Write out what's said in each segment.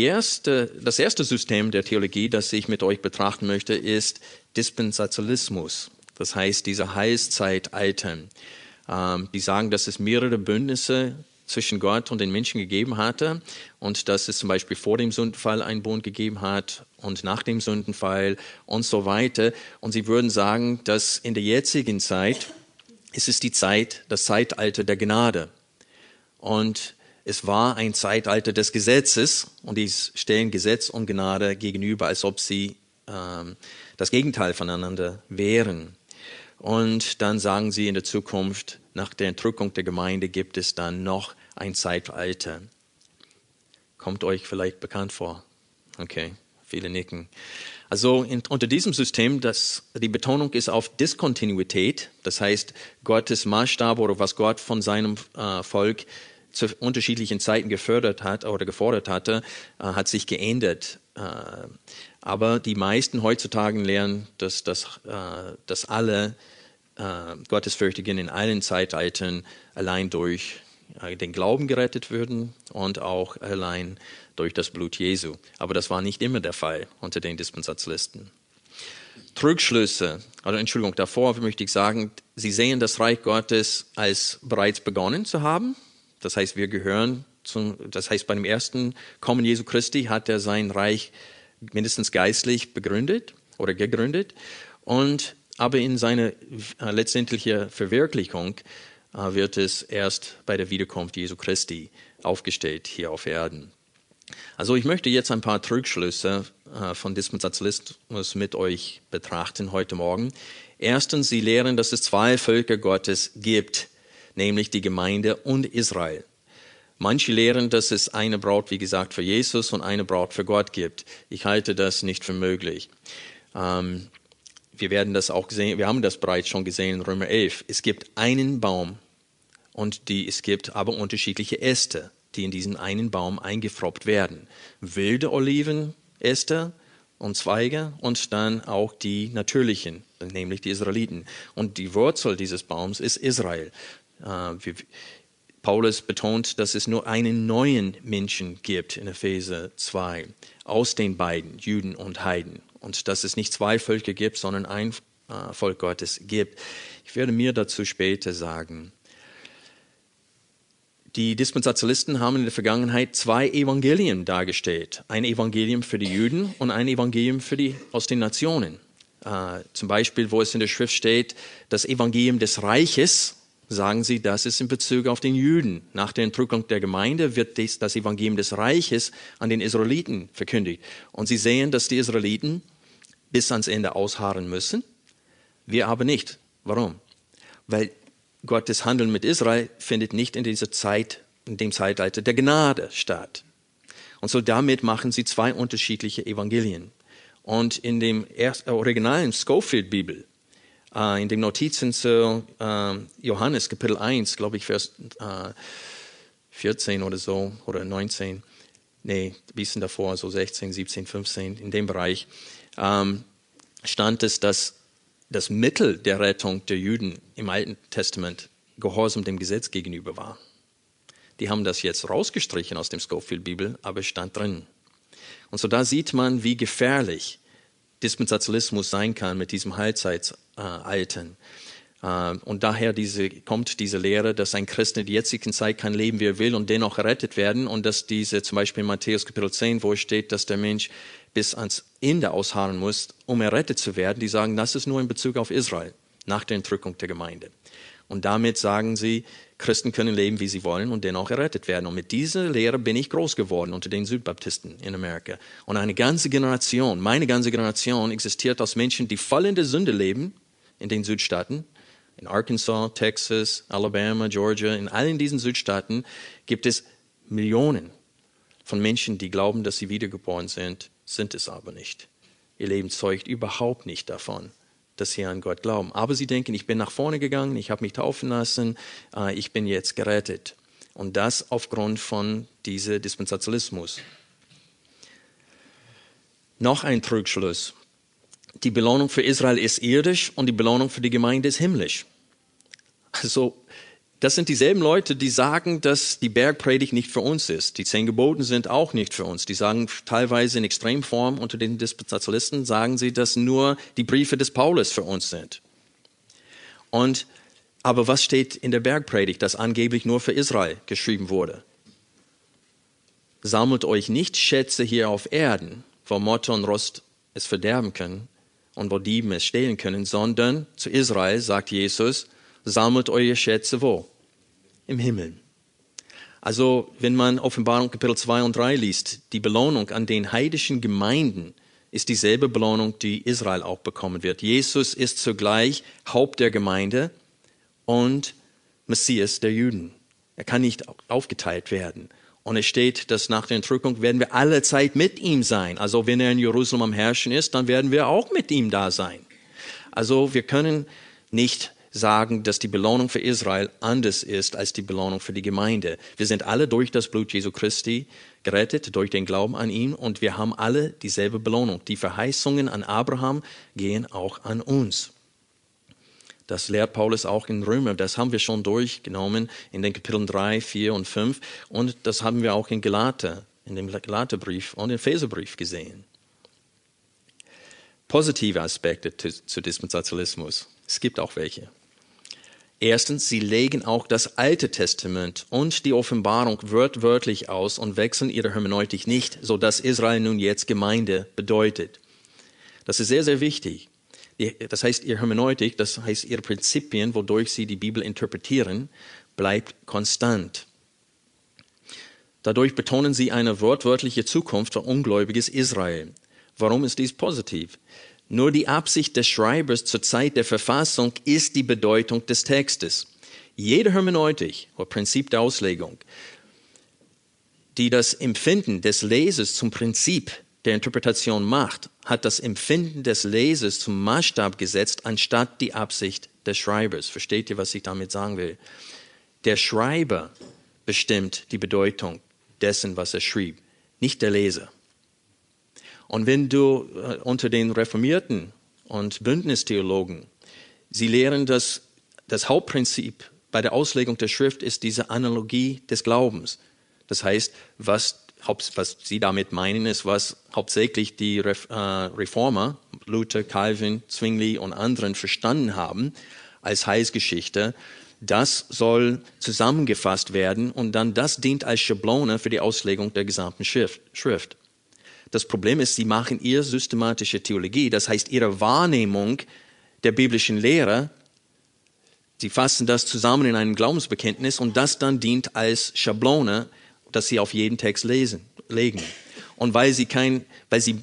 Erste, das erste System der Theologie, das ich mit euch betrachten möchte, ist Dispensationalismus. Das heißt, diese Heilszeitalter. Ähm, die sagen, dass es mehrere Bündnisse zwischen Gott und den Menschen gegeben hatte und dass es zum Beispiel vor dem Sündenfall einen Bund gegeben hat und nach dem Sündenfall und so weiter. Und sie würden sagen, dass in der jetzigen Zeit ist es die Zeit, das Zeitalter der Gnade. Und es war ein Zeitalter des Gesetzes und die stellen Gesetz und Gnade gegenüber, als ob sie ähm, das Gegenteil voneinander wären. Und dann sagen sie in der Zukunft, nach der Entrückung der Gemeinde gibt es dann noch ein Zeitalter. Kommt euch vielleicht bekannt vor? Okay, viele nicken. Also in, unter diesem System, das, die Betonung ist auf Diskontinuität, das heißt Gottes Maßstab oder was Gott von seinem äh, Volk zu unterschiedlichen Zeiten gefördert hat oder gefordert hatte, äh, hat sich geändert. Äh, aber die meisten heutzutage lernen, dass, dass, äh, dass alle äh, Gottesfürchtigen in allen Zeitaltern allein durch äh, den Glauben gerettet würden und auch allein durch das Blut Jesu. Aber das war nicht immer der Fall unter den Dispensationalisten. Trugschlüsse, also Entschuldigung, davor möchte ich sagen, Sie sehen das Reich Gottes als bereits begonnen zu haben das heißt, wir gehören zum, das heißt, bei dem ersten Kommen Jesu Christi hat er sein Reich mindestens geistlich begründet oder gegründet. Und, aber in seiner äh, letztendlichen Verwirklichung äh, wird es erst bei der Wiederkunft Jesu Christi aufgestellt hier auf Erden. Also ich möchte jetzt ein paar Trugschlüsse äh, von Dispensationalismus mit euch betrachten heute Morgen. Erstens, sie lehren, dass es zwei Völker Gottes gibt nämlich die Gemeinde und Israel. Manche lehren, dass es eine Braut, wie gesagt, für Jesus und eine Braut für Gott gibt. Ich halte das nicht für möglich. Ähm, wir werden das auch gesehen, wir haben das bereits schon gesehen in Römer 11. Es gibt einen Baum und die, es gibt aber unterschiedliche Äste, die in diesen einen Baum eingefroppt werden. Wilde Olivenäste und Zweige und dann auch die natürlichen, nämlich die Israeliten. Und die Wurzel dieses Baums ist Israel. Äh, Paulus betont, dass es nur einen neuen Menschen gibt in Epheser 2, aus den beiden, Juden und Heiden. Und dass es nicht zwei Völker gibt, sondern ein äh, Volk Gottes gibt. Ich werde mir dazu später sagen. Die Dispensationalisten haben in der Vergangenheit zwei Evangelien dargestellt. Ein Evangelium für die Juden und ein Evangelium für die aus den Nationen. Äh, zum Beispiel, wo es in der Schrift steht, das Evangelium des Reiches sagen sie, das ist in Bezug auf den Juden. Nach der Entrückung der Gemeinde wird das Evangelium des Reiches an den Israeliten verkündigt. Und sie sehen, dass die Israeliten bis ans Ende ausharren müssen. Wir aber nicht. Warum? Weil Gottes Handeln mit Israel findet nicht in dieser Zeit, in dem Zeitalter der Gnade statt. Und so damit machen sie zwei unterschiedliche Evangelien. Und in dem originalen Schofield-Bibel in den Notizen zu äh, Johannes Kapitel 1, glaube ich, Vers äh, 14 oder so, oder 19, nee, ein bisschen davor, so 16, 17, 15, in dem Bereich, ähm, stand es, dass das Mittel der Rettung der Juden im Alten Testament Gehorsam dem Gesetz gegenüber war. Die haben das jetzt rausgestrichen aus dem Schofield-Bibel, aber es stand drin. Und so da sieht man, wie gefährlich Dispensationalismus sein kann mit diesem Heilzeitalten. Äh, und daher diese, kommt diese Lehre, dass ein Christ in der jetzigen Zeit kann leben, wie er will und dennoch errettet werden. Und dass diese, zum Beispiel in Matthäus Kapitel 10, wo steht, dass der Mensch bis ans Ende ausharren muss, um errettet zu werden, die sagen, das ist nur in Bezug auf Israel, nach der Entrückung der Gemeinde. Und damit sagen sie, Christen können leben, wie sie wollen und dennoch errettet werden. Und mit dieser Lehre bin ich groß geworden unter den Südbaptisten in Amerika. Und eine ganze Generation, meine ganze Generation existiert aus Menschen, die voll in der Sünde leben, in den Südstaaten. In Arkansas, Texas, Alabama, Georgia, in allen diesen Südstaaten gibt es Millionen von Menschen, die glauben, dass sie wiedergeboren sind, sind es aber nicht. Ihr Leben zeugt überhaupt nicht davon, dass sie an Gott glauben. Aber sie denken, ich bin nach vorne gegangen, ich habe mich taufen lassen, äh, ich bin jetzt gerettet. Und das aufgrund von diesem Dispensationalismus. Noch ein Trugschluss. Die Belohnung für Israel ist irdisch und die Belohnung für die Gemeinde ist himmlisch. Also das sind dieselben Leute, die sagen, dass die Bergpredigt nicht für uns ist. Die zehn Geboten sind auch nicht für uns. Die sagen teilweise in Extremform unter den Dispensationalisten, sagen sie, dass nur die Briefe des Paulus für uns sind. Und, aber was steht in der Bergpredigt, das angeblich nur für Israel geschrieben wurde? Sammelt euch nicht Schätze hier auf Erden, wo Motte und Rost es verderben können und wo Dieben es stehlen können, sondern zu Israel sagt Jesus, sammelt eure Schätze wo? Im Himmel. Also wenn man Offenbarung Kapitel 2 und 3 liest, die Belohnung an den heidischen Gemeinden ist dieselbe Belohnung, die Israel auch bekommen wird. Jesus ist zugleich Haupt der Gemeinde und Messias der Juden. Er kann nicht aufgeteilt werden. Und es steht, dass nach der Entrückung werden wir alle Zeit mit ihm sein. Also wenn er in Jerusalem am Herrschen ist, dann werden wir auch mit ihm da sein. Also wir können nicht sagen, dass die Belohnung für Israel anders ist als die Belohnung für die Gemeinde. Wir sind alle durch das Blut Jesu Christi gerettet, durch den Glauben an ihn und wir haben alle dieselbe Belohnung. Die Verheißungen an Abraham gehen auch an uns. Das lehrt Paulus auch in Römer. Das haben wir schon durchgenommen in den Kapiteln 3, 4 und 5. Und das haben wir auch in Galater, in dem Galaterbrief und im Epheserbrief gesehen. Positive Aspekte zu Dispensationalismus. Es gibt auch welche. Erstens, sie legen auch das Alte Testament und die Offenbarung wörtlich aus und wechseln ihre Hermeneutik nicht, so dass Israel nun jetzt Gemeinde bedeutet. Das ist sehr, sehr wichtig. Das heißt, ihre Hermeneutik, das heißt ihre Prinzipien, wodurch sie die Bibel interpretieren, bleibt konstant. Dadurch betonen sie eine wortwörtliche Zukunft für ungläubiges Israel. Warum ist dies positiv? Nur die Absicht des Schreibers zur Zeit der Verfassung ist die Bedeutung des Textes. Jede Hermeneutik oder Prinzip der Auslegung, die das Empfinden des Lesers zum Prinzip der Interpretation macht, hat das Empfinden des Lesers zum Maßstab gesetzt, anstatt die Absicht des Schreibers. Versteht ihr, was ich damit sagen will? Der Schreiber bestimmt die Bedeutung dessen, was er schrieb, nicht der Leser. Und wenn du äh, unter den Reformierten und Bündnistheologen, sie lehren, dass das Hauptprinzip bei der Auslegung der Schrift ist diese Analogie des Glaubens. Das heißt, was, was sie damit meinen, ist, was hauptsächlich die äh, Reformer, Luther, Calvin, Zwingli und anderen verstanden haben als Heilsgeschichte, das soll zusammengefasst werden und dann das dient als Schablone für die Auslegung der gesamten Schrift. Das Problem ist, sie machen ihre systematische Theologie, das heißt ihre Wahrnehmung der biblischen Lehre, sie fassen das zusammen in einem Glaubensbekenntnis und das dann dient als Schablone, dass sie auf jeden Text lesen, legen. Und weil sie kein, weil sie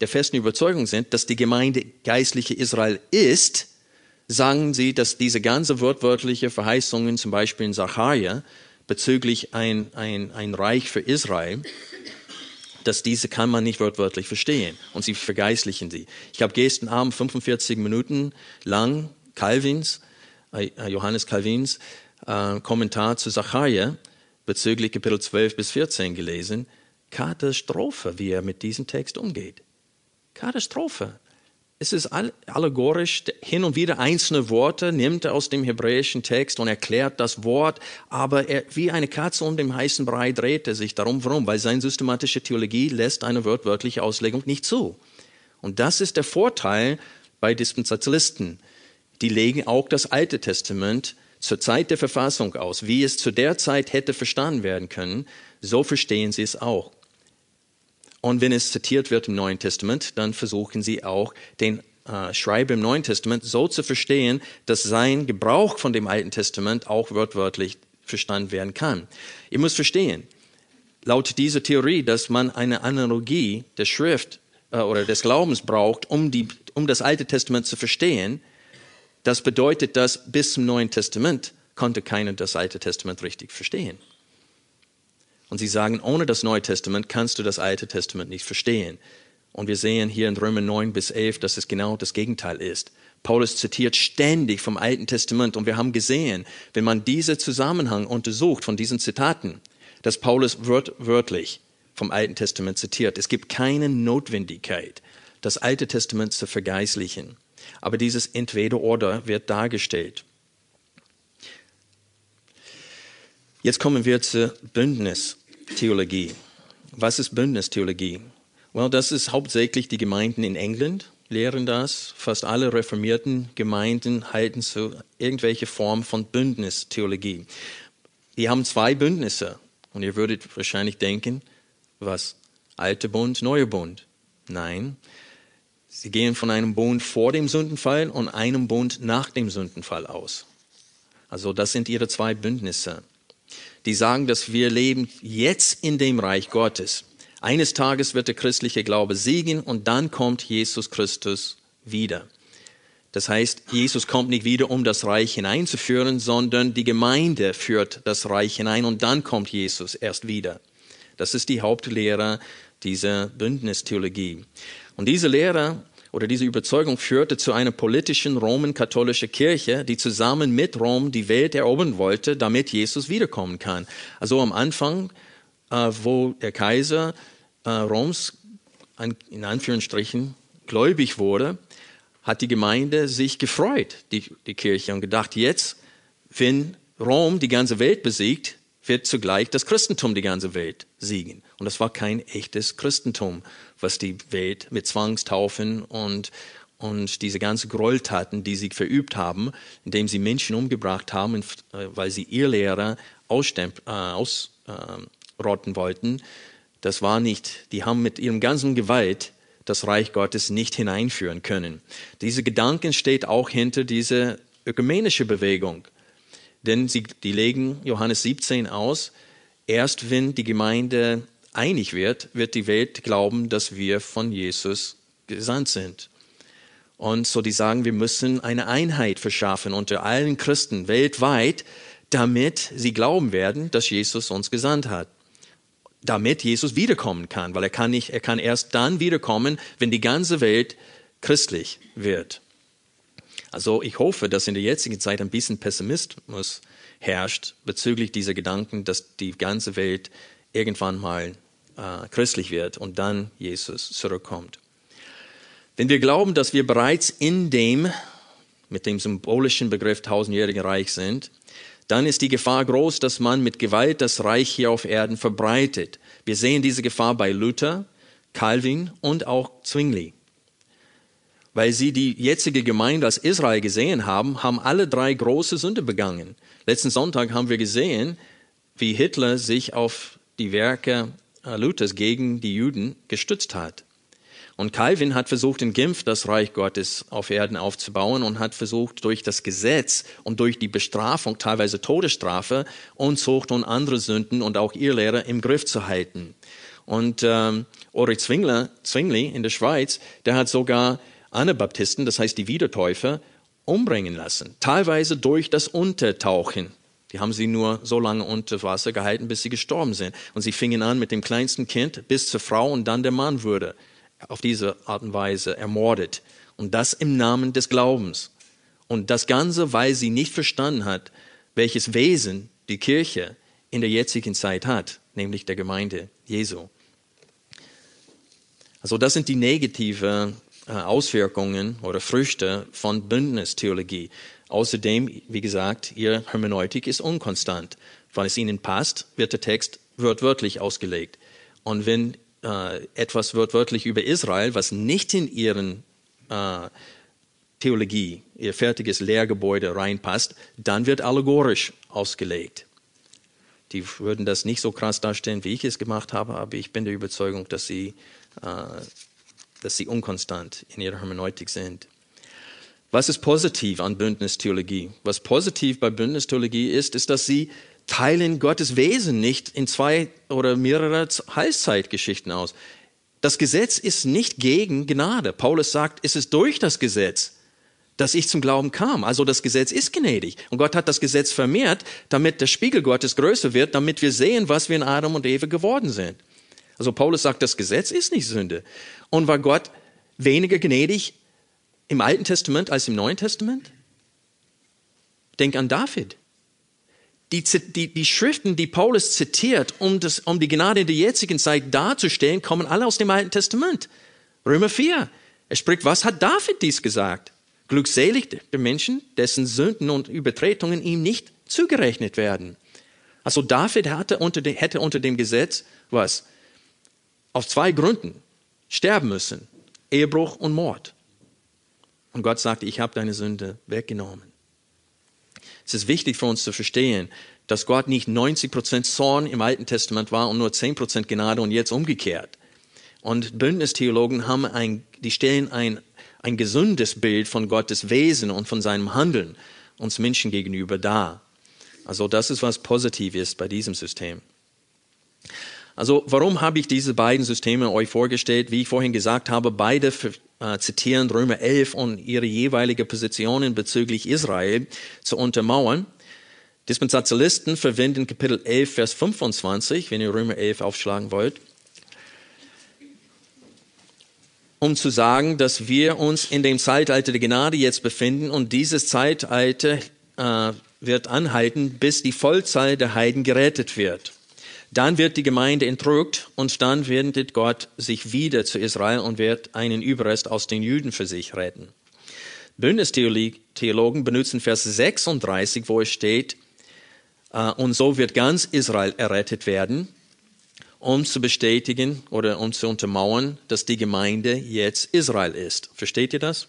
der festen Überzeugung sind, dass die Gemeinde geistliche Israel ist, sagen sie, dass diese ganze wortwörtliche Verheißungen, zum Beispiel in Sacharja, bezüglich ein, ein, ein Reich für Israel, dass diese kann man nicht wortwörtlich verstehen und sie vergeistlichen sie. Ich habe gestern Abend 45 Minuten lang Calvins, äh, Johannes Calvins äh, Kommentar zu Zachariah bezüglich Kapitel 12 bis 14 gelesen. Katastrophe, wie er mit diesem Text umgeht. Katastrophe es ist allegorisch, hin und wieder einzelne Worte nimmt er aus dem hebräischen Text und erklärt das Wort, aber er, wie eine Katze um den heißen Brei dreht er sich darum. Warum? Weil seine systematische Theologie lässt eine wortwörtliche Auslegung nicht zu. Und das ist der Vorteil bei Dispensationalisten. Die legen auch das Alte Testament zur Zeit der Verfassung aus. Wie es zu der Zeit hätte verstanden werden können, so verstehen sie es auch. Und wenn es zitiert wird im Neuen Testament, dann versuchen sie auch, den äh, Schreiber im Neuen Testament so zu verstehen, dass sein Gebrauch von dem Alten Testament auch wortwörtlich verstanden werden kann. Ihr müsst verstehen, laut dieser Theorie, dass man eine Analogie der Schrift äh, oder des Glaubens braucht, um, die, um das Alte Testament zu verstehen, das bedeutet, dass bis zum Neuen Testament konnte keiner das Alte Testament richtig verstehen. Und sie sagen, ohne das Neue Testament kannst du das Alte Testament nicht verstehen. Und wir sehen hier in Römer 9 bis 11, dass es genau das Gegenteil ist. Paulus zitiert ständig vom Alten Testament und wir haben gesehen, wenn man diesen Zusammenhang untersucht von diesen Zitaten, dass Paulus wört wörtlich vom Alten Testament zitiert. Es gibt keine Notwendigkeit, das Alte Testament zu vergeistlichen. Aber dieses Entweder-Oder wird dargestellt. Jetzt kommen wir zur Bündnistheologie. Was ist Bündnistheologie? Well, das ist hauptsächlich die Gemeinden in England lehren das. Fast alle reformierten Gemeinden halten zu irgendwelche Form von Bündnistheologie. Die haben zwei Bündnisse. Und ihr würdet wahrscheinlich denken, was? Alte Bund, neuer Bund. Nein. Sie gehen von einem Bund vor dem Sündenfall und einem Bund nach dem Sündenfall aus. Also das sind ihre zwei Bündnisse. Die sagen, dass wir leben jetzt in dem Reich Gottes. Eines Tages wird der christliche Glaube siegen und dann kommt Jesus Christus wieder. Das heißt, Jesus kommt nicht wieder, um das Reich hineinzuführen, sondern die Gemeinde führt das Reich hinein und dann kommt Jesus erst wieder. Das ist die Hauptlehre dieser Bündnistheologie. Und diese Lehre oder diese Überzeugung führte zu einer politischen roman-katholischen Kirche, die zusammen mit Rom die Welt erobern wollte, damit Jesus wiederkommen kann. Also am Anfang, äh, wo der Kaiser äh, Roms in Anführungsstrichen gläubig wurde, hat die Gemeinde sich gefreut, die, die Kirche, und gedacht, jetzt, wenn Rom die ganze Welt besiegt, wird zugleich das Christentum die ganze Welt siegen. Und das war kein echtes Christentum, was die Welt mit Zwangstaufen und, und diese ganzen Gräueltaten, die sie verübt haben, indem sie Menschen umgebracht haben, äh, weil sie ihr Lehrer ausrotten äh, aus, äh, wollten, das war nicht, die haben mit ihrem ganzen Gewalt das Reich Gottes nicht hineinführen können. Diese Gedanken steht auch hinter dieser ökumenische Bewegung. Denn sie, die legen Johannes 17 aus, erst wenn die Gemeinde einig wird, wird die Welt glauben, dass wir von Jesus gesandt sind. Und so die sagen, wir müssen eine Einheit verschaffen unter allen Christen weltweit, damit sie glauben werden, dass Jesus uns gesandt hat damit Jesus wiederkommen kann, weil er kann nicht, er kann erst dann wiederkommen, wenn die ganze Welt christlich wird. Also ich hoffe, dass in der jetzigen Zeit ein bisschen Pessimismus herrscht bezüglich dieser Gedanken, dass die ganze Welt irgendwann mal äh, christlich wird und dann Jesus zurückkommt. Wenn wir glauben, dass wir bereits in dem, mit dem symbolischen Begriff tausendjährigen Reich sind, dann ist die Gefahr groß, dass man mit Gewalt das Reich hier auf Erden verbreitet. Wir sehen diese Gefahr bei Luther, Calvin und auch Zwingli. Weil sie die jetzige Gemeinde als Israel gesehen haben, haben alle drei große Sünde begangen. Letzten Sonntag haben wir gesehen, wie Hitler sich auf die Werke äh, Luthers gegen die Juden gestützt hat. Und Calvin hat versucht, in Genf das Reich Gottes auf Erden aufzubauen und hat versucht, durch das Gesetz und durch die Bestrafung, teilweise Todesstrafe, Unzucht und andere Sünden und auch ihr Lehre im Griff zu halten. Und ähm, Ulrich Zwingler, Zwingli in der Schweiz, der hat sogar Anabaptisten, das heißt die Wiedertäufer, umbringen lassen, teilweise durch das Untertauchen. Die haben sie nur so lange unter Wasser gehalten, bis sie gestorben sind. Und sie fingen an mit dem kleinsten Kind bis zur Frau und dann der Mann wurde auf diese Art und Weise ermordet. Und das im Namen des Glaubens. Und das Ganze, weil sie nicht verstanden hat, welches Wesen die Kirche in der jetzigen Zeit hat, nämlich der Gemeinde Jesu. Also das sind die negativen äh, Auswirkungen oder Früchte von Bündnistheologie. Außerdem, wie gesagt, ihr Hermeneutik ist unkonstant. Weil es ihnen passt, wird der Text wörtlich ausgelegt. Und wenn äh, etwas wird wörtlich über Israel, was nicht in ihren äh, Theologie, ihr fertiges Lehrgebäude reinpasst, dann wird allegorisch ausgelegt. Die würden das nicht so krass darstellen, wie ich es gemacht habe, aber ich bin der Überzeugung, dass sie, äh, dass sie unkonstant in ihrer Hermeneutik sind. Was ist positiv an Bündnistheologie? Was positiv bei Bündnistheologie ist, ist, dass sie teilen Gottes Wesen nicht in zwei oder mehrere Heilszeitgeschichten aus. Das Gesetz ist nicht gegen Gnade. Paulus sagt, es ist durch das Gesetz, dass ich zum Glauben kam. Also das Gesetz ist gnädig. Und Gott hat das Gesetz vermehrt, damit der Spiegel Gottes größer wird, damit wir sehen, was wir in Adam und Eva geworden sind. Also Paulus sagt, das Gesetz ist nicht Sünde. Und war Gott weniger gnädig im Alten Testament als im Neuen Testament? Denk an David. Die, die, die Schriften, die Paulus zitiert, um, das, um die Gnade in der jetzigen Zeit darzustellen, kommen alle aus dem Alten Testament. Römer 4. Er spricht, was hat David dies gesagt? Glückselig der Menschen, dessen Sünden und Übertretungen ihm nicht zugerechnet werden. Also David hatte unter dem, hätte unter dem Gesetz was? Auf zwei Gründen sterben müssen. Ehebruch und Mord. Und Gott sagte, ich habe deine Sünde weggenommen. Es ist wichtig für uns zu verstehen, dass Gott nicht 90 Prozent Zorn im Alten Testament war und nur 10 Prozent Gnade und jetzt umgekehrt. Und Bündnistheologen haben ein, die stellen ein, ein gesundes Bild von Gottes Wesen und von seinem Handeln uns Menschen gegenüber dar. Also das ist was positiv ist bei diesem System. Also warum habe ich diese beiden Systeme euch vorgestellt? Wie ich vorhin gesagt habe, beide äh, zitieren Römer 11 und ihre jeweilige Positionen bezüglich Israel zu untermauern. Dispensationalisten verwenden Kapitel 11, Vers 25, wenn ihr Römer 11 aufschlagen wollt, um zu sagen, dass wir uns in dem Zeitalter der Gnade jetzt befinden und dieses Zeitalter äh, wird anhalten, bis die Vollzahl der Heiden gerettet wird. Dann wird die Gemeinde entrückt und dann wendet Gott sich wieder zu Israel und wird einen Überrest aus den Juden für sich retten. Bündnistheologen benutzen Vers 36, wo es steht, äh, und so wird ganz Israel errettet werden, um zu bestätigen oder um zu untermauern, dass die Gemeinde jetzt Israel ist. Versteht ihr das?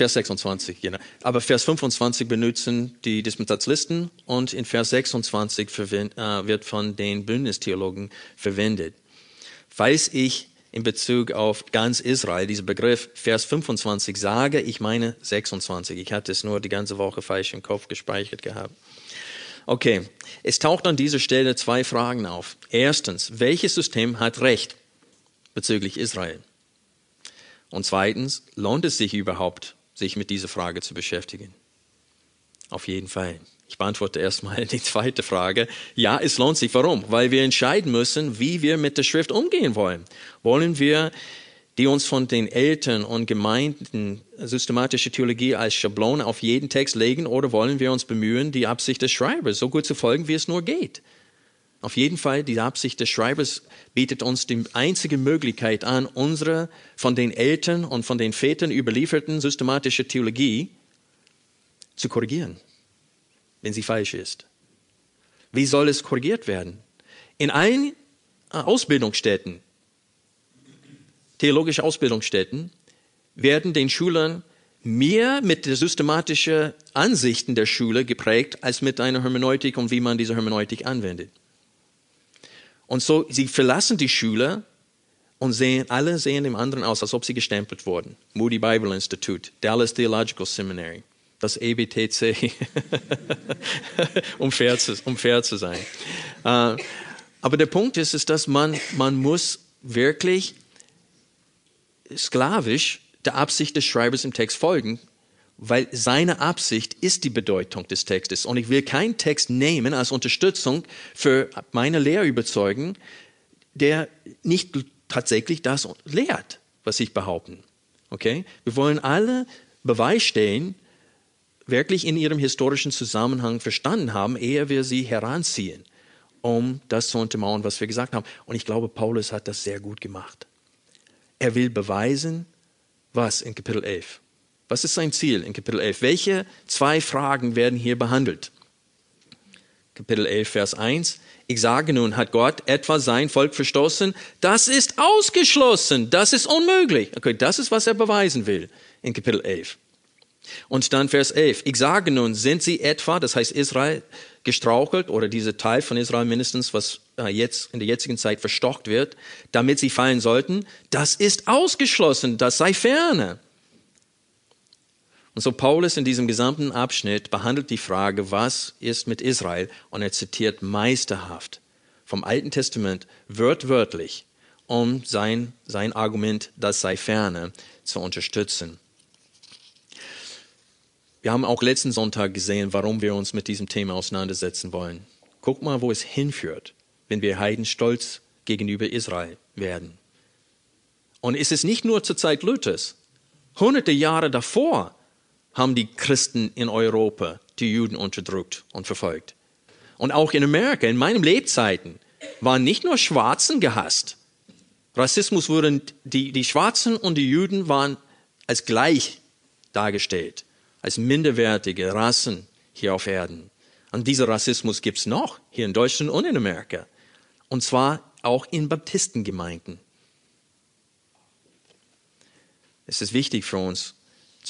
Vers 26, genau. Aber Vers 25 benutzen die Dispensationalisten und in Vers 26 äh, wird von den Bündnistheologen verwendet. Falls ich in Bezug auf ganz Israel diesen Begriff Vers 25 sage, ich meine 26. Ich hatte es nur die ganze Woche falsch im Kopf gespeichert gehabt. Okay, es taucht an dieser Stelle zwei Fragen auf. Erstens, welches System hat Recht bezüglich Israel? Und zweitens, lohnt es sich überhaupt, sich mit dieser Frage zu beschäftigen? Auf jeden Fall. Ich beantworte erstmal die zweite Frage. Ja, es lohnt sich. Warum? Weil wir entscheiden müssen, wie wir mit der Schrift umgehen wollen. Wollen wir die uns von den Eltern und Gemeinden systematische Theologie als Schablone auf jeden Text legen oder wollen wir uns bemühen, die Absicht des Schreibers so gut zu folgen, wie es nur geht? Auf jeden Fall, die Absicht des Schreibers bietet uns die einzige Möglichkeit an, unsere von den Eltern und von den Vätern überlieferten systematische Theologie zu korrigieren, wenn sie falsch ist. Wie soll es korrigiert werden? In allen Ausbildungsstätten, theologische Ausbildungsstätten, werden den Schülern mehr mit der systematischen Ansichten der Schule geprägt als mit einer Hermeneutik und wie man diese Hermeneutik anwendet. Und so, sie verlassen die Schüler und sehen, alle sehen dem anderen aus, als ob sie gestempelt wurden. Moody Bible Institute, Dallas Theological Seminary, das EBTC, um, fair zu, um fair zu sein. Uh, aber der Punkt ist, ist, dass man, man muss wirklich sklavisch der Absicht des Schreibers im Text folgen, weil seine Absicht ist die Bedeutung des Textes. Und ich will keinen Text nehmen als Unterstützung für meine Lehrüberzeugung, der nicht tatsächlich das lehrt, was ich behaupten. Okay? Wir wollen alle Beweis stellen, wirklich in ihrem historischen Zusammenhang verstanden haben, ehe wir sie heranziehen, um das zu untermauern, was wir gesagt haben. Und ich glaube, Paulus hat das sehr gut gemacht. Er will beweisen, was in Kapitel 11? Was ist sein Ziel in Kapitel 11? Welche zwei Fragen werden hier behandelt? Kapitel 11, Vers 1. Ich sage nun, hat Gott etwa sein Volk verstoßen? Das ist ausgeschlossen. Das ist unmöglich. Okay, das ist, was er beweisen will in Kapitel 11. Und dann Vers 11. Ich sage nun, sind sie etwa, das heißt Israel, gestrauchelt oder dieser Teil von Israel mindestens, was äh, jetzt in der jetzigen Zeit verstockt wird, damit sie fallen sollten? Das ist ausgeschlossen. Das sei ferne. Und so Paulus in diesem gesamten Abschnitt behandelt die Frage, was ist mit Israel? Und er zitiert meisterhaft vom Alten Testament wörtwörtlich, um sein, sein Argument, das sei ferne, zu unterstützen. Wir haben auch letzten Sonntag gesehen, warum wir uns mit diesem Thema auseinandersetzen wollen. Guck mal, wo es hinführt, wenn wir Heiden stolz gegenüber Israel werden. Und es ist nicht nur zur Zeit Luthers. Hunderte Jahre davor haben die Christen in Europa die Juden unterdrückt und verfolgt. Und auch in Amerika, in meinen Lebzeiten, waren nicht nur Schwarzen gehasst. Rassismus wurden, die, die Schwarzen und die Juden waren als gleich dargestellt, als minderwertige Rassen hier auf Erden. Und dieser Rassismus gibt's noch hier in Deutschland und in Amerika. Und zwar auch in Baptistengemeinden. Es ist wichtig für uns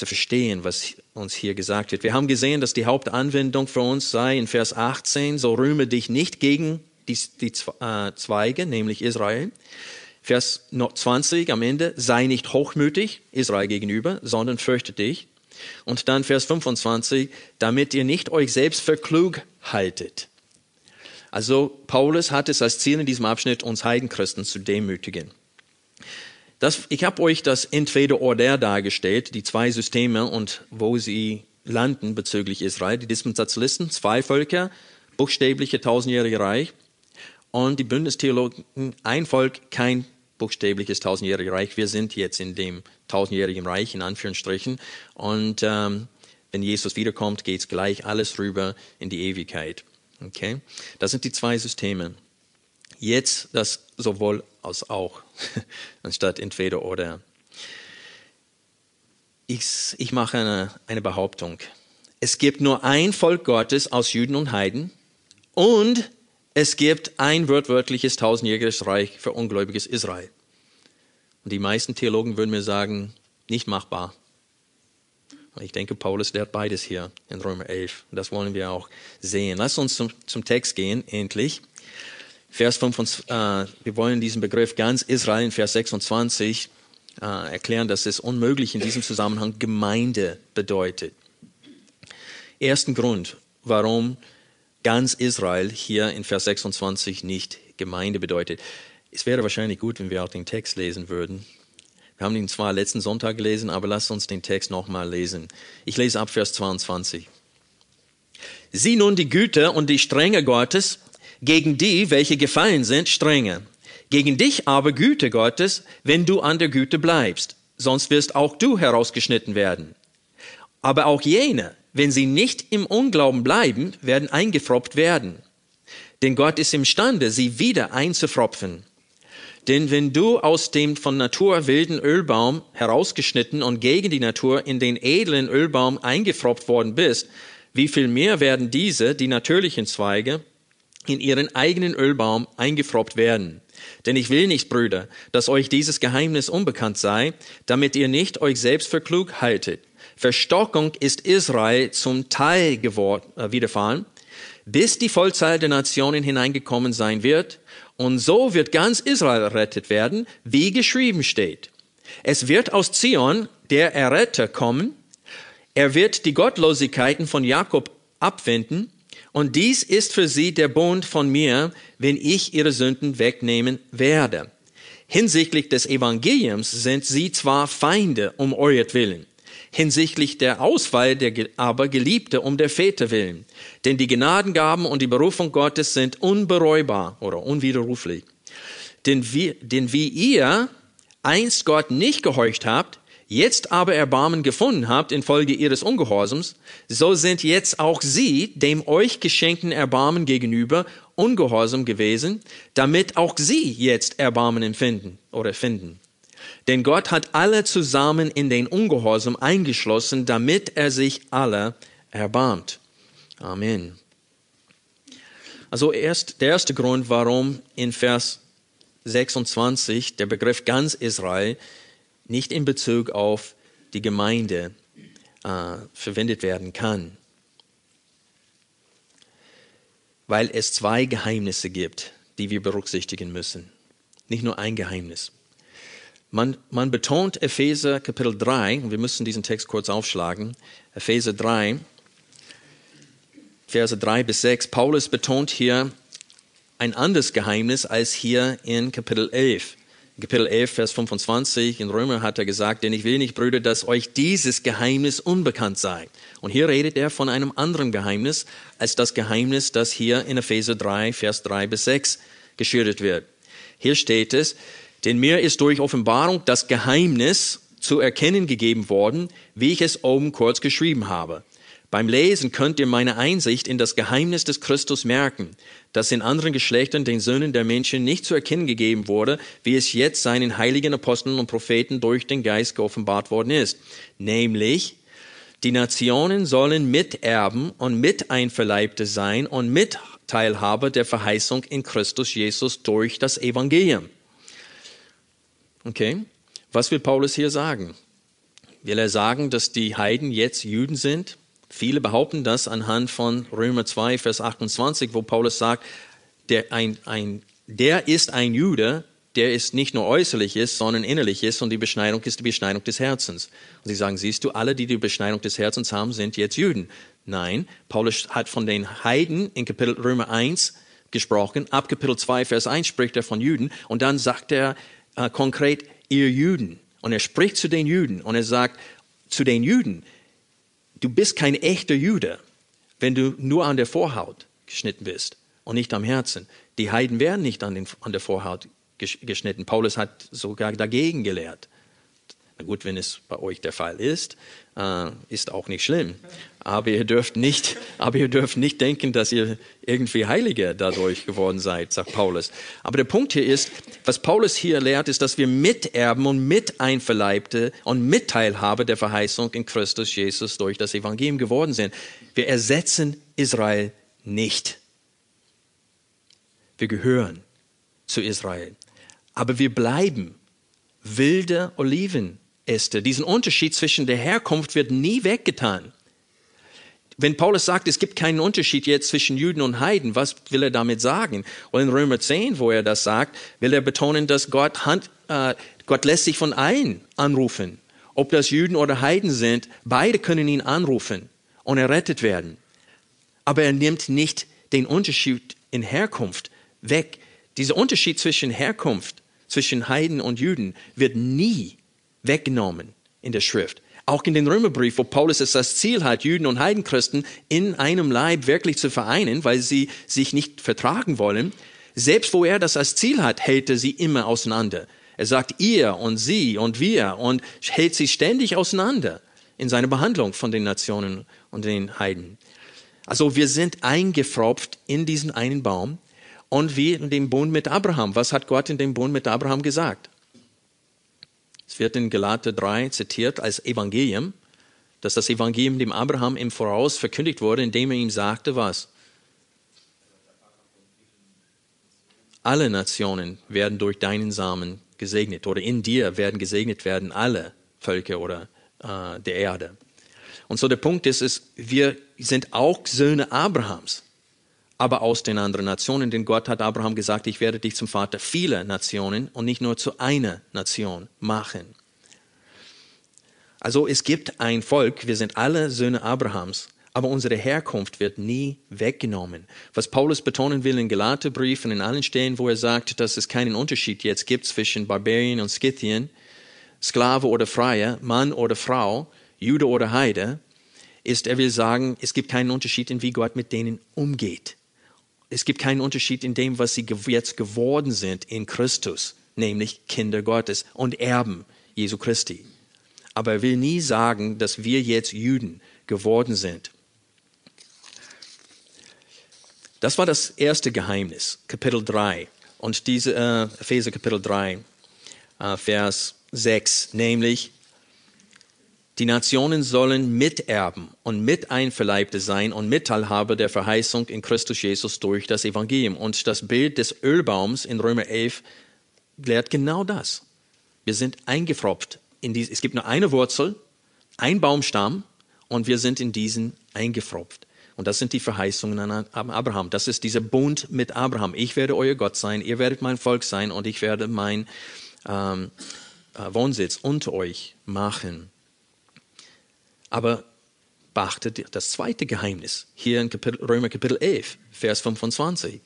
zu verstehen, was uns hier gesagt wird. Wir haben gesehen, dass die Hauptanwendung für uns sei in Vers 18, so rühme dich nicht gegen die, die äh, Zweige, nämlich Israel. Vers 20 am Ende, sei nicht hochmütig Israel gegenüber, sondern fürchte dich. Und dann Vers 25, damit ihr nicht euch selbst für klug haltet. Also Paulus hat es als Ziel in diesem Abschnitt, uns Heidenchristen zu demütigen. Das, ich habe euch das Entweder-Oder dargestellt, die zwei Systeme und wo sie landen bezüglich Israel. Die Dispensationalisten, zwei Völker, buchstäbliche tausendjährige Reich und die Bündnistheologen, ein Volk, kein buchstäbliches tausendjähriges Reich. Wir sind jetzt in dem tausendjährigen Reich, in Anführungsstrichen. Und ähm, wenn Jesus wiederkommt, geht's gleich alles rüber in die Ewigkeit. Okay? Das sind die zwei Systeme. Jetzt das sowohl als auch, anstatt entweder oder. Ich, ich mache eine, eine Behauptung. Es gibt nur ein Volk Gottes aus Juden und Heiden und es gibt ein wortwörtliches tausendjähriges Reich für ungläubiges Israel. Und die meisten Theologen würden mir sagen, nicht machbar. Ich denke, Paulus lehrt beides hier in Römer 11. Das wollen wir auch sehen. Lass uns zum, zum Text gehen, endlich. Vers 25, äh, wir wollen diesen Begriff ganz Israel in Vers 26 äh, erklären, dass es unmöglich in diesem Zusammenhang Gemeinde bedeutet. Ersten Grund, warum ganz Israel hier in Vers 26 nicht Gemeinde bedeutet. Es wäre wahrscheinlich gut, wenn wir auch den Text lesen würden. Wir haben ihn zwar letzten Sonntag gelesen, aber lasst uns den Text nochmal lesen. Ich lese ab Vers 22. Sieh nun die Güte und die Strenge Gottes, gegen die, welche gefallen sind, strenge. Gegen dich aber Güte Gottes, wenn du an der Güte bleibst, sonst wirst auch du herausgeschnitten werden. Aber auch jene, wenn sie nicht im Unglauben bleiben, werden eingefroppt werden. Denn Gott ist imstande, sie wieder einzufropfen. Denn wenn du aus dem von Natur wilden Ölbaum herausgeschnitten und gegen die Natur in den edlen Ölbaum eingefroppt worden bist, wie viel mehr werden diese, die natürlichen Zweige, in ihren eigenen Ölbaum eingefroppt werden. Denn ich will nicht, Brüder, dass euch dieses Geheimnis unbekannt sei, damit ihr nicht euch selbst für klug haltet. Verstockung ist Israel zum Teil geworden, äh, widerfahren, bis die Vollzahl der Nationen hineingekommen sein wird. Und so wird ganz Israel errettet werden, wie geschrieben steht. Es wird aus Zion der Erretter kommen. Er wird die Gottlosigkeiten von Jakob abwenden und dies ist für sie der Bund von mir, wenn ich ihre Sünden wegnehmen werde. Hinsichtlich des Evangeliums sind sie zwar Feinde um euretwillen, hinsichtlich der Auswahl der aber Geliebte um der Väter willen. Denn die Gnadengaben und die Berufung Gottes sind unbereubar oder unwiderruflich. Denn wie, denn wie ihr einst Gott nicht gehorcht habt, jetzt aber Erbarmen gefunden habt infolge ihres Ungehorsams, so sind jetzt auch sie dem euch geschenkten Erbarmen gegenüber ungehorsam gewesen, damit auch sie jetzt Erbarmen empfinden oder finden. Denn Gott hat alle zusammen in den Ungehorsam eingeschlossen, damit er sich alle erbarmt. Amen. Also erst der erste Grund, warum in Vers 26 der Begriff ganz Israel nicht in Bezug auf die Gemeinde äh, verwendet werden kann. Weil es zwei Geheimnisse gibt, die wir berücksichtigen müssen. Nicht nur ein Geheimnis. Man, man betont Epheser Kapitel 3, und wir müssen diesen Text kurz aufschlagen. Epheser 3, Verse 3 bis 6. Paulus betont hier ein anderes Geheimnis als hier in Kapitel 11. Kapitel 11, Vers 25 in Römer hat er gesagt, denn ich will nicht, Brüder, dass euch dieses Geheimnis unbekannt sei. Und hier redet er von einem anderen Geheimnis als das Geheimnis, das hier in Epheser 3, Vers 3 bis 6 geschildert wird. Hier steht es, denn mir ist durch Offenbarung das Geheimnis zu erkennen gegeben worden, wie ich es oben kurz geschrieben habe. Beim Lesen könnt ihr meine Einsicht in das Geheimnis des Christus merken, das in anderen Geschlechtern den Söhnen der Menschen nicht zu erkennen gegeben wurde, wie es jetzt seinen heiligen Aposteln und Propheten durch den Geist geoffenbart worden ist. Nämlich, die Nationen sollen Miterben und Miteinverleibte sein und Mitteilhaber der Verheißung in Christus Jesus durch das Evangelium. Okay, was will Paulus hier sagen? Will er sagen, dass die Heiden jetzt Juden sind? Viele behaupten das anhand von Römer 2, Vers 28, wo Paulus sagt, der, ein, ein, der ist ein Jude, der ist nicht nur äußerlich ist, sondern innerlich ist und die Beschneidung ist die Beschneidung des Herzens. Und sie sagen, siehst du, alle, die die Beschneidung des Herzens haben, sind jetzt Juden. Nein, Paulus hat von den Heiden in Kapitel Römer 1 gesprochen. Ab Kapitel 2, Vers 1 spricht er von Juden und dann sagt er äh, konkret, ihr Juden. Und er spricht zu den Juden und er sagt zu den Juden, du bist kein echter Jude, wenn du nur an der Vorhaut geschnitten bist und nicht am Herzen. Die Heiden werden nicht an, den, an der Vorhaut geschnitten. Paulus hat sogar dagegen gelehrt. Gut, wenn es bei euch der Fall ist, äh, ist auch nicht schlimm. Aber ihr dürft nicht, aber ihr dürft nicht denken, dass ihr irgendwie Heiliger dadurch geworden seid, sagt Paulus. Aber der Punkt hier ist, was Paulus hier lehrt, ist, dass wir Miterben und Miteinverleibte und Mitteilhaber der Verheißung in Christus Jesus durch das Evangelium geworden sind. Wir ersetzen Israel nicht. Wir gehören zu Israel. Aber wir bleiben wilde Olivenäste. Diesen Unterschied zwischen der Herkunft wird nie weggetan. Wenn Paulus sagt, es gibt keinen Unterschied jetzt zwischen Juden und Heiden, was will er damit sagen? Und in Römer 10, wo er das sagt, will er betonen, dass Gott, Hand, äh, Gott lässt sich von allen anrufen. Ob das Juden oder Heiden sind, beide können ihn anrufen und errettet werden. Aber er nimmt nicht den Unterschied in Herkunft weg. Dieser Unterschied zwischen Herkunft zwischen Heiden und Juden wird nie weggenommen in der Schrift. Auch in den Römerbrief, wo Paulus es das Ziel hat, Juden und Heidenchristen in einem Leib wirklich zu vereinen, weil sie sich nicht vertragen wollen, selbst wo er das als Ziel hat, hält er sie immer auseinander. Er sagt ihr und sie und wir und hält sie ständig auseinander in seiner Behandlung von den Nationen und den Heiden. Also wir sind eingefropft in diesen einen Baum und wie in dem Bund mit Abraham. Was hat Gott in dem Bund mit Abraham gesagt? Es wird in Galater 3 zitiert als Evangelium, dass das Evangelium dem Abraham im Voraus verkündigt wurde, indem er ihm sagte, was? Alle Nationen werden durch deinen Samen gesegnet oder in dir werden gesegnet werden alle Völker oder äh, der Erde. Und so der Punkt ist, ist, wir sind auch Söhne Abrahams aber aus den anderen Nationen. Denn Gott hat Abraham gesagt, ich werde dich zum Vater vieler Nationen und nicht nur zu einer Nation machen. Also es gibt ein Volk, wir sind alle Söhne Abrahams, aber unsere Herkunft wird nie weggenommen. Was Paulus betonen will in Galaterbriefen, in allen Stellen, wo er sagt, dass es keinen Unterschied jetzt gibt zwischen Barbarien und Scythien, Sklave oder Freier, Mann oder Frau, Jude oder Heide, ist, er will sagen, es gibt keinen Unterschied in wie Gott mit denen umgeht es gibt keinen Unterschied in dem, was sie jetzt geworden sind in Christus, nämlich Kinder Gottes und Erben Jesu Christi. Aber er will nie sagen, dass wir jetzt Juden geworden sind. Das war das erste Geheimnis, Kapitel 3. Und diese äh, Epheser Kapitel 3, äh, Vers 6, nämlich die Nationen sollen Miterben und Miteinverleibte sein und Mitteilhaber der Verheißung in Christus Jesus durch das Evangelium. Und das Bild des Ölbaums in Römer 11 lehrt genau das. Wir sind eingefropft. In dies, es gibt nur eine Wurzel, ein Baumstamm und wir sind in diesen eingefropft. Und das sind die Verheißungen an Abraham. Das ist dieser Bund mit Abraham. Ich werde euer Gott sein, ihr werdet mein Volk sein und ich werde mein ähm, äh, Wohnsitz unter euch machen. Aber beachtet das zweite Geheimnis hier in Kapitel, Römer Kapitel 11, Vers 25.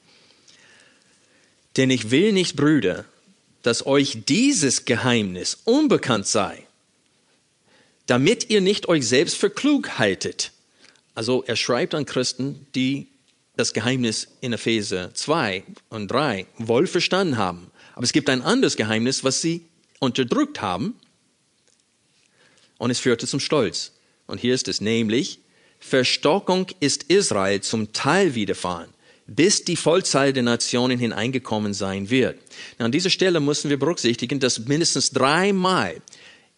Denn ich will nicht, Brüder, dass euch dieses Geheimnis unbekannt sei, damit ihr nicht euch selbst für klug haltet. Also er schreibt an Christen, die das Geheimnis in Epheser 2 und 3 wohl verstanden haben, Aber es gibt ein anderes Geheimnis, was sie unterdrückt haben. Und es führte zum Stolz. Und hier ist es nämlich, Verstockung ist Israel zum Teil widerfahren, bis die Vollzahl der Nationen hineingekommen sein wird. an dieser Stelle müssen wir berücksichtigen, dass mindestens dreimal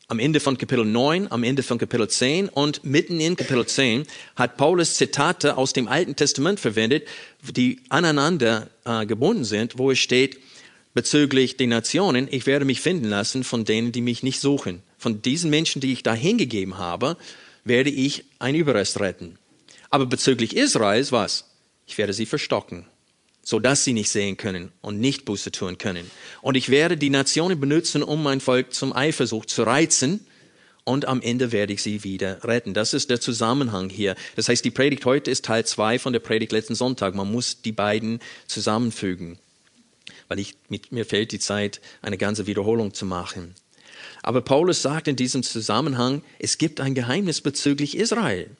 am Ende von Kapitel 9, am Ende von Kapitel 10 und mitten in Kapitel 10 hat Paulus Zitate aus dem Alten Testament verwendet, die aneinander äh, gebunden sind, wo es steht, bezüglich den Nationen, ich werde mich finden lassen von denen, die mich nicht suchen. Von diesen Menschen, die ich da hingegeben habe, werde ich ein Überrest retten. Aber bezüglich Israels was? Ich werde sie verstocken so dass sie nicht sehen können und nicht Buße tun können. Und ich werde die Nationen benutzen, um mein Volk zum Eifersucht zu reizen. Und am Ende werde ich sie wieder retten. Das ist der Zusammenhang hier. Das heißt, die Predigt heute ist Teil zwei von der Predigt letzten Sonntag. Man muss die beiden zusammenfügen. Weil ich, mit, mir fehlt die Zeit, eine ganze Wiederholung zu machen. Aber Paulus sagt in diesem Zusammenhang, es gibt ein Geheimnis bezüglich Israel.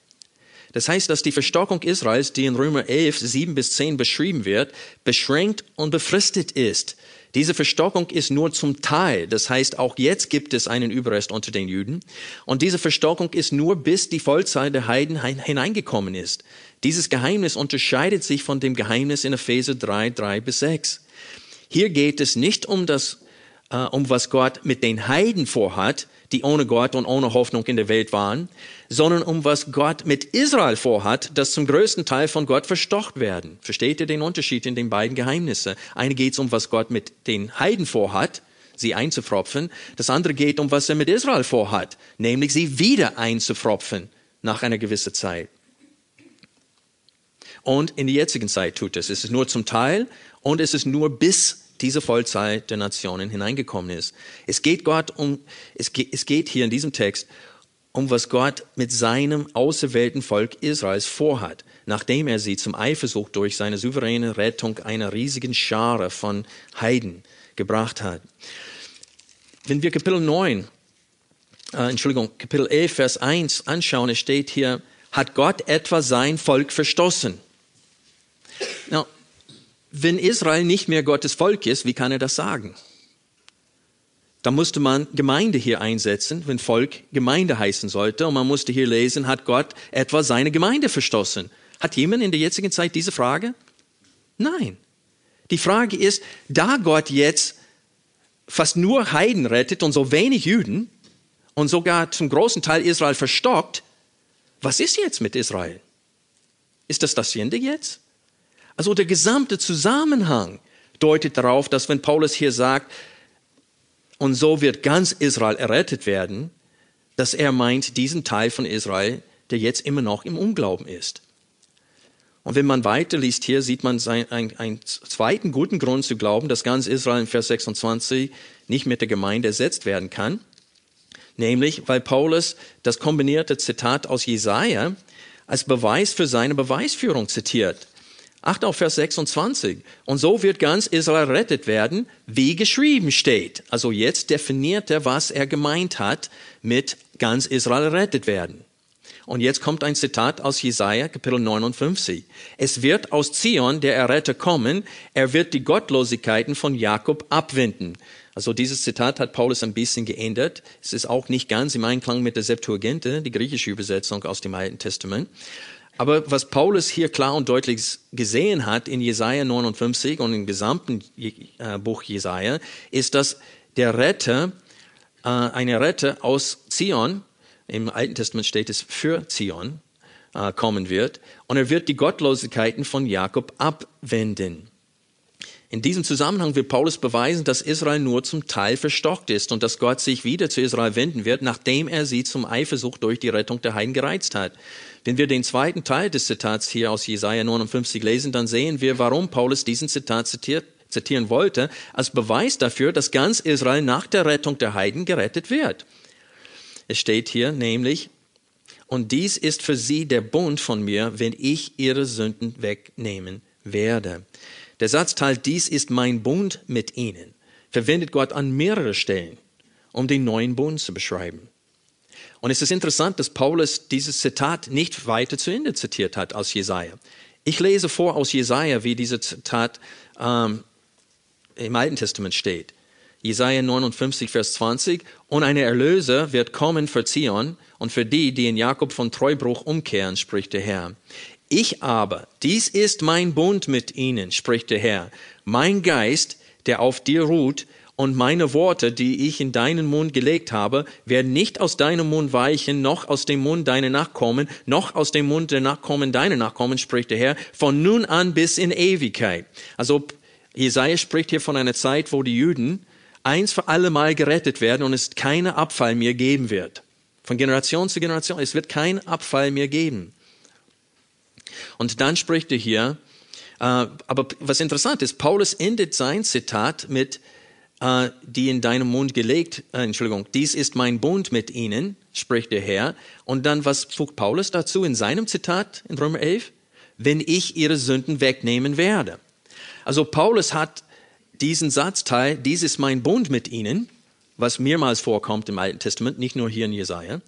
Das heißt, dass die Verstockung Israels, die in Römer 11, 7 bis 10 beschrieben wird, beschränkt und befristet ist. Diese Verstockung ist nur zum Teil. Das heißt, auch jetzt gibt es einen Überrest unter den Juden. Und diese Verstockung ist nur bis die Vollzahl der Heiden hineingekommen ist. Dieses Geheimnis unterscheidet sich von dem Geheimnis in Epheser 3, 3 bis 6. Hier geht es nicht um das, äh, um was Gott mit den Heiden vorhat, die ohne Gott und ohne Hoffnung in der Welt waren, sondern um was Gott mit Israel vorhat, das zum größten Teil von Gott verstocht werden. Versteht ihr den Unterschied in den beiden Geheimnissen? Eine geht um, was Gott mit den Heiden vorhat, sie einzufropfen. Das andere geht um, was er mit Israel vorhat, nämlich sie wieder einzufropfen nach einer gewissen Zeit. Und in der jetzigen Zeit tut es. Es ist nur zum Teil und es ist nur bis diese Vollzeit der Nationen hineingekommen ist. Es geht Gott um, es geht, es geht hier in diesem Text um was Gott mit seinem auserwählten Volk Israels vorhat, nachdem er sie zum Eifersucht durch seine souveräne Rettung einer riesigen Schare von Heiden gebracht hat. Wenn wir Kapitel 9, äh, Entschuldigung, Kapitel 11, Vers 1 anschauen, es steht hier, hat Gott etwa sein Volk verstoßen? Now, wenn Israel nicht mehr Gottes Volk ist, wie kann er das sagen? Da musste man Gemeinde hier einsetzen, wenn Volk Gemeinde heißen sollte. Und man musste hier lesen, hat Gott etwa seine Gemeinde verstoßen? Hat jemand in der jetzigen Zeit diese Frage? Nein. Die Frage ist, da Gott jetzt fast nur Heiden rettet und so wenig Juden und sogar zum großen Teil Israel verstockt, was ist jetzt mit Israel? Ist das das Ende jetzt? Also der gesamte Zusammenhang deutet darauf, dass wenn Paulus hier sagt, und so wird ganz Israel errettet werden, dass er meint diesen Teil von Israel, der jetzt immer noch im Unglauben ist. Und wenn man weiterliest hier, sieht man einen, einen zweiten guten Grund zu glauben, dass ganz Israel in Vers 26 nicht mit der Gemeinde ersetzt werden kann. Nämlich, weil Paulus das kombinierte Zitat aus Jesaja als Beweis für seine Beweisführung zitiert. Acht auf Vers 26. Und so wird ganz Israel rettet werden, wie geschrieben steht. Also jetzt definiert er, was er gemeint hat mit ganz Israel rettet werden. Und jetzt kommt ein Zitat aus Jesaja, Kapitel 59. Es wird aus Zion der Erretter kommen, er wird die Gottlosigkeiten von Jakob abwenden. Also dieses Zitat hat Paulus ein bisschen geändert. Es ist auch nicht ganz im Einklang mit der Septuaginte, die griechische Übersetzung aus dem Alten Testament. Aber was Paulus hier klar und deutlich gesehen hat in Jesaja 59 und im gesamten äh, Buch Jesaja, ist, dass der Retter, äh, eine Retter aus Zion, im Alten Testament steht es für Zion, äh, kommen wird. Und er wird die Gottlosigkeiten von Jakob abwenden. In diesem Zusammenhang will Paulus beweisen, dass Israel nur zum Teil verstockt ist und dass Gott sich wieder zu Israel wenden wird, nachdem er sie zum Eifersucht durch die Rettung der Heiden gereizt hat. Wenn wir den zweiten Teil des Zitats hier aus Jesaja 59 lesen, dann sehen wir, warum Paulus diesen Zitat zitiert, zitieren wollte, als Beweis dafür, dass ganz Israel nach der Rettung der Heiden gerettet wird. Es steht hier nämlich, und dies ist für sie der Bund von mir, wenn ich ihre Sünden wegnehmen werde. Der Satzteil, dies ist mein Bund mit ihnen, verwendet Gott an mehreren Stellen, um den neuen Bund zu beschreiben. Und es ist interessant, dass Paulus dieses Zitat nicht weiter zu Ende zitiert hat aus Jesaja. Ich lese vor aus Jesaja, wie dieses Zitat ähm, im Alten Testament steht. Jesaja 59, Vers 20. Und ein Erlöser wird kommen für Zion und für die, die in Jakob von Treubruch umkehren, spricht der Herr. Ich aber, dies ist mein Bund mit ihnen, spricht der Herr. Mein Geist, der auf dir ruht, und meine Worte, die ich in deinen Mund gelegt habe, werden nicht aus deinem Mund weichen, noch aus dem Mund deiner Nachkommen, noch aus dem Mund der Nachkommen deiner Nachkommen, spricht der Herr, von nun an bis in Ewigkeit. Also Jesaja spricht hier von einer Zeit, wo die Juden eins für alle Mal gerettet werden und es keine Abfall mehr geben wird. Von Generation zu Generation. Es wird keinen Abfall mehr geben. Und dann spricht er hier, äh, aber was interessant ist, Paulus endet sein Zitat mit, äh, die in deinem Mund gelegt, äh, Entschuldigung, dies ist mein Bund mit ihnen, spricht der Herr. Und dann, was fügt Paulus dazu in seinem Zitat in Römer 11? Wenn ich ihre Sünden wegnehmen werde. Also Paulus hat diesen Satzteil, dies ist mein Bund mit ihnen, was mehrmals vorkommt im Alten Testament, nicht nur hier in Jesaja,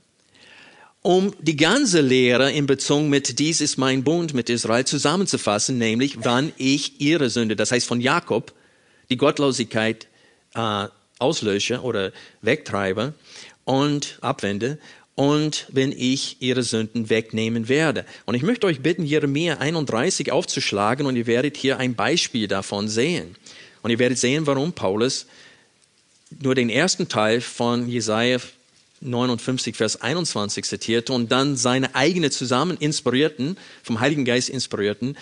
um die ganze Lehre in Bezug mit dies ist mein Bund mit Israel zusammenzufassen, nämlich wann ich ihre Sünde, das heißt von Jakob, die Gottlosigkeit äh, auslösche oder wegtreibe und abwende und wenn ich ihre Sünden wegnehmen werde. Und ich möchte euch bitten, Jeremia 31 aufzuschlagen und ihr werdet hier ein Beispiel davon sehen. Und ihr werdet sehen, warum Paulus nur den ersten Teil von Jesaja 59, Vers 21 zitierte und dann seine eigene zusammen inspirierten, vom Heiligen Geist inspirierten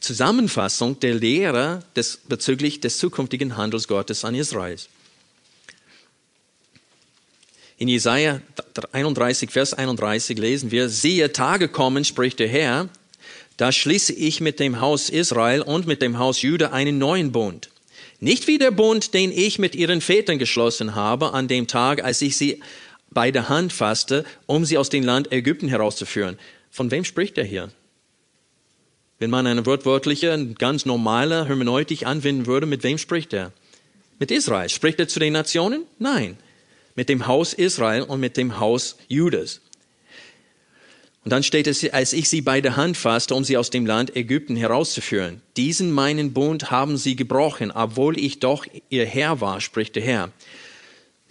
Zusammenfassung der Lehre des, bezüglich des zukünftigen Handels Gottes an Israel. In Jesaja 31, Vers 31 lesen wir, siehe, Tage kommen, spricht der Herr, da schließe ich mit dem Haus Israel und mit dem Haus Juda einen neuen Bund. Nicht wie der Bund, den ich mit ihren Vätern geschlossen habe an dem Tag, als ich sie bei der Hand fasste, um sie aus dem Land Ägypten herauszuführen. Von wem spricht er hier? Wenn man eine wortwörtliche, ganz normale Hermeneutik anwenden würde, mit wem spricht er? Mit Israel. Spricht er zu den Nationen? Nein. Mit dem Haus Israel und mit dem Haus Judas. Und dann steht es, als ich sie bei der Hand fasste, um sie aus dem Land Ägypten herauszuführen. Diesen meinen Bund haben sie gebrochen, obwohl ich doch ihr Herr war, spricht der Herr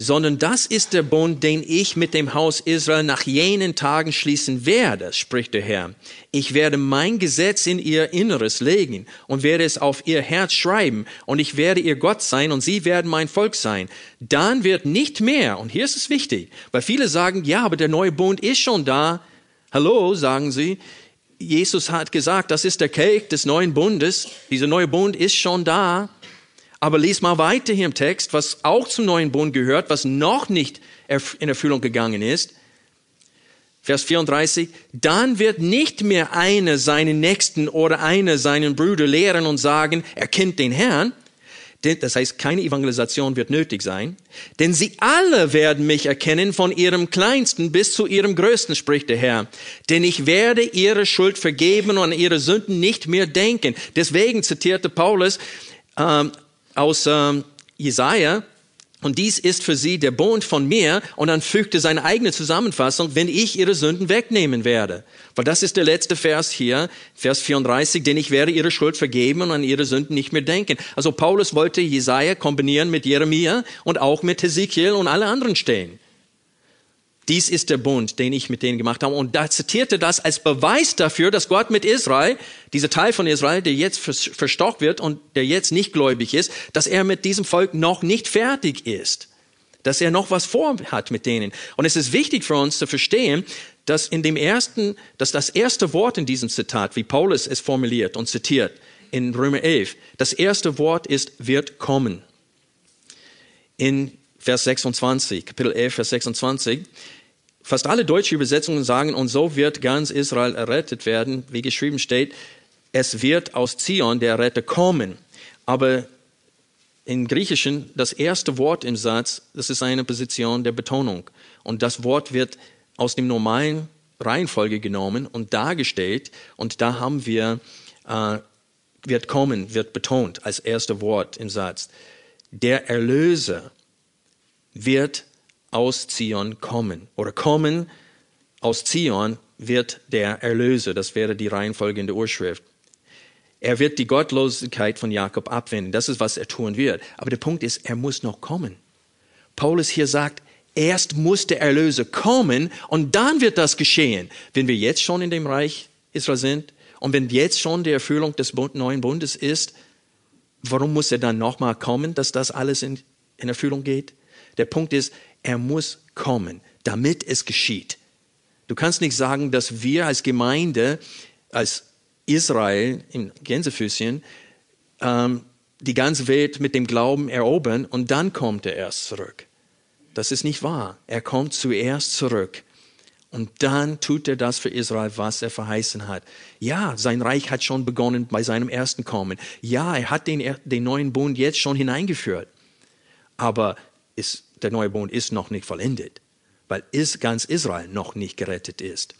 sondern das ist der Bund, den ich mit dem Haus Israel nach jenen Tagen schließen werde, spricht der Herr. Ich werde mein Gesetz in ihr Inneres legen und werde es auf ihr Herz schreiben und ich werde ihr Gott sein und sie werden mein Volk sein. Dann wird nicht mehr, und hier ist es wichtig, weil viele sagen, ja, aber der neue Bund ist schon da. Hallo, sagen sie. Jesus hat gesagt, das ist der Kelch des neuen Bundes. Dieser neue Bund ist schon da. Aber lies mal weiter hier im Text, was auch zum neuen Bund gehört, was noch nicht in Erfüllung gegangen ist. Vers 34, dann wird nicht mehr einer seinen Nächsten oder einer seinen Brüder lehren und sagen, er kennt den Herrn, das heißt, keine Evangelisation wird nötig sein, denn sie alle werden mich erkennen von ihrem Kleinsten bis zu ihrem Größten, spricht der Herr. Denn ich werde ihre Schuld vergeben und an ihre Sünden nicht mehr denken. Deswegen zitierte Paulus ähm, aus ähm, Jesaja. Und dies ist für sie der Bund von mir. Und dann fügte seine eigene Zusammenfassung, wenn ich ihre Sünden wegnehmen werde. Weil das ist der letzte Vers hier, Vers 34, denn ich werde ihre Schuld vergeben und an ihre Sünden nicht mehr denken. Also Paulus wollte Jesaja kombinieren mit Jeremia und auch mit Hesekiel und alle anderen Stellen. Dies ist der Bund, den ich mit denen gemacht habe. Und da zitierte das als Beweis dafür, dass Gott mit Israel, dieser Teil von Israel, der jetzt verstockt wird und der jetzt nicht gläubig ist, dass er mit diesem Volk noch nicht fertig ist. Dass er noch was vorhat mit denen. Und es ist wichtig für uns zu verstehen, dass in dem ersten, dass das erste Wort in diesem Zitat, wie Paulus es formuliert und zitiert, in Römer 11, das erste Wort ist wird kommen. In Vers 26, Kapitel 11, Vers 26. Fast alle deutsche Übersetzungen sagen, und so wird ganz Israel errettet werden, wie geschrieben steht, es wird aus Zion der Retter kommen. Aber im Griechischen, das erste Wort im Satz, das ist eine Position der Betonung. Und das Wort wird aus dem normalen Reihenfolge genommen und dargestellt. Und da haben wir, äh, wird kommen, wird betont als erste Wort im Satz. Der Erlöser wird aus Zion kommen. Oder kommen aus Zion wird der Erlöser. Das wäre die Reihenfolge in der Urschrift. Er wird die Gottlosigkeit von Jakob abwenden. Das ist, was er tun wird. Aber der Punkt ist, er muss noch kommen. Paulus hier sagt, erst muss der Erlöser kommen und dann wird das geschehen. Wenn wir jetzt schon in dem Reich Israel sind und wenn jetzt schon die Erfüllung des neuen Bundes ist, warum muss er dann nochmal kommen, dass das alles in, in Erfüllung geht? Der Punkt ist, er muss kommen, damit es geschieht. Du kannst nicht sagen, dass wir als Gemeinde, als Israel im Gänsefüßchen, ähm, die ganze Welt mit dem Glauben erobern und dann kommt er erst zurück. Das ist nicht wahr. Er kommt zuerst zurück. Und dann tut er das für Israel, was er verheißen hat. Ja, sein Reich hat schon begonnen bei seinem ersten Kommen. Ja, er hat den, den neuen Bund jetzt schon hineingeführt. Aber ist, der neue Bund ist noch nicht vollendet, weil ist ganz Israel noch nicht gerettet ist.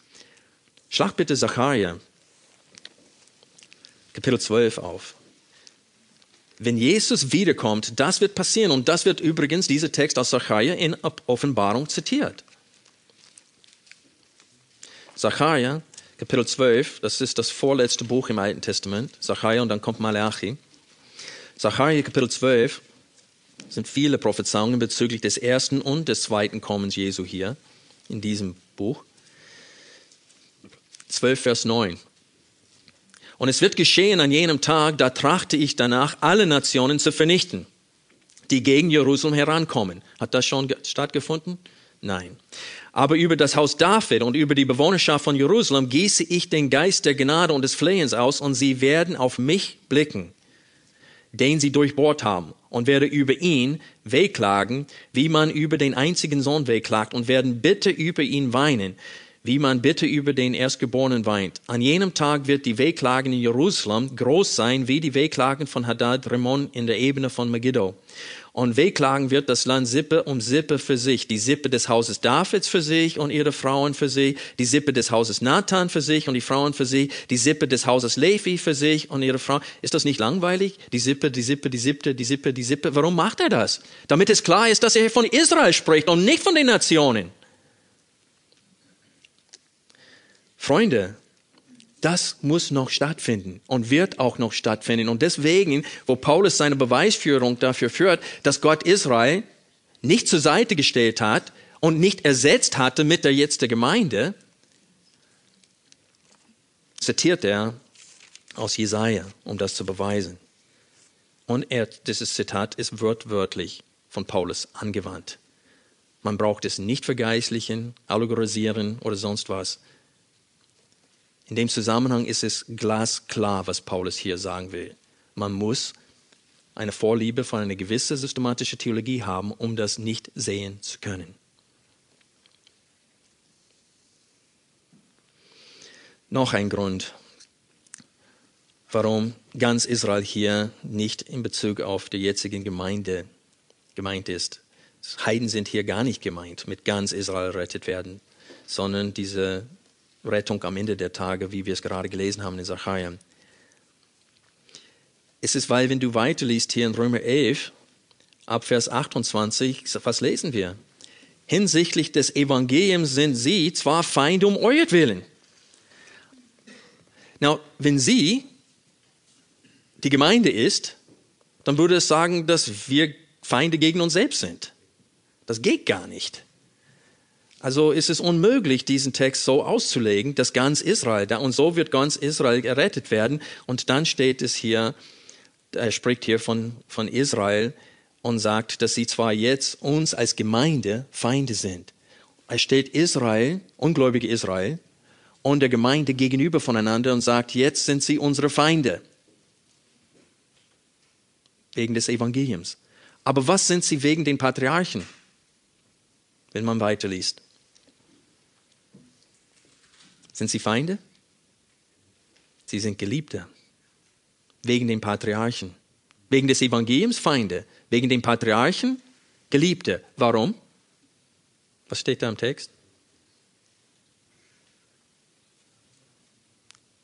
Schlag bitte Zachariah, Kapitel 12 auf. Wenn Jesus wiederkommt, das wird passieren. Und das wird übrigens dieser Text aus Zachariah in Offenbarung zitiert. Zachariah, Kapitel 12, das ist das vorletzte Buch im Alten Testament. Zachariah und dann kommt Malachi. Zachariah, Kapitel 12, sind viele Prophezeiungen bezüglich des ersten und des zweiten Kommens Jesu hier in diesem Buch. 12, Vers 9. Und es wird geschehen an jenem Tag, da trachte ich danach, alle Nationen zu vernichten, die gegen Jerusalem herankommen. Hat das schon stattgefunden? Nein. Aber über das Haus David und über die Bewohnerschaft von Jerusalem gieße ich den Geist der Gnade und des Flehens aus, und sie werden auf mich blicken, den sie durchbohrt haben, und werde über ihn wehklagen, wie man über den einzigen Sohn wehklagt, und werden bitte über ihn weinen, wie man bitte über den Erstgeborenen weint. An jenem Tag wird die Wehklagen in Jerusalem groß sein, wie die Wehklagen von Hadad Remon in der Ebene von Megiddo. Und wehklagen wird das Land Sippe um Sippe für sich. Die Sippe des Hauses Davids für sich und ihre Frauen für sich. Die Sippe des Hauses Nathan für sich und die Frauen für sich. Die Sippe des Hauses Levi für sich und ihre Frauen. Ist das nicht langweilig? Die Sippe, die Sippe, die Sippe, die Sippe, die Sippe. Warum macht er das? Damit es klar ist, dass er von Israel spricht und nicht von den Nationen. Freunde, das muss noch stattfinden und wird auch noch stattfinden. Und deswegen, wo Paulus seine Beweisführung dafür führt, dass Gott Israel nicht zur Seite gestellt hat und nicht ersetzt hatte mit der jetzt der Gemeinde, zitiert er aus Jesaja, um das zu beweisen. Und er, dieses Zitat ist wörtwörtlich von Paulus angewandt. Man braucht es nicht vergeistlichen, allegorisieren oder sonst was. In dem Zusammenhang ist es glasklar, was Paulus hier sagen will. Man muss eine Vorliebe für eine gewisse systematische Theologie haben, um das nicht sehen zu können. Noch ein Grund, warum ganz Israel hier nicht in Bezug auf die jetzige Gemeinde gemeint ist. Heiden sind hier gar nicht gemeint, mit ganz Israel rettet werden, sondern diese Rettung am Ende der Tage, wie wir es gerade gelesen haben in Zachariah. Es ist, weil, wenn du weiterliest hier in Römer 11, ab Vers 28, was lesen wir? Hinsichtlich des Evangeliums sind sie zwar Feinde um euretwillen. Na, wenn sie die Gemeinde ist, dann würde es sagen, dass wir Feinde gegen uns selbst sind. Das geht gar nicht. Also ist es unmöglich, diesen Text so auszulegen, dass ganz Israel, und so wird ganz Israel gerettet werden. Und dann steht es hier, er spricht hier von, von Israel und sagt, dass sie zwar jetzt uns als Gemeinde Feinde sind. Er stellt Israel, ungläubige Israel, und der Gemeinde gegenüber voneinander und sagt, jetzt sind sie unsere Feinde. Wegen des Evangeliums. Aber was sind sie wegen den Patriarchen? Wenn man weiterliest. Sind sie Feinde? Sie sind Geliebte. Wegen den Patriarchen. Wegen des Evangeliums Feinde. Wegen den Patriarchen Geliebte. Warum? Was steht da im Text?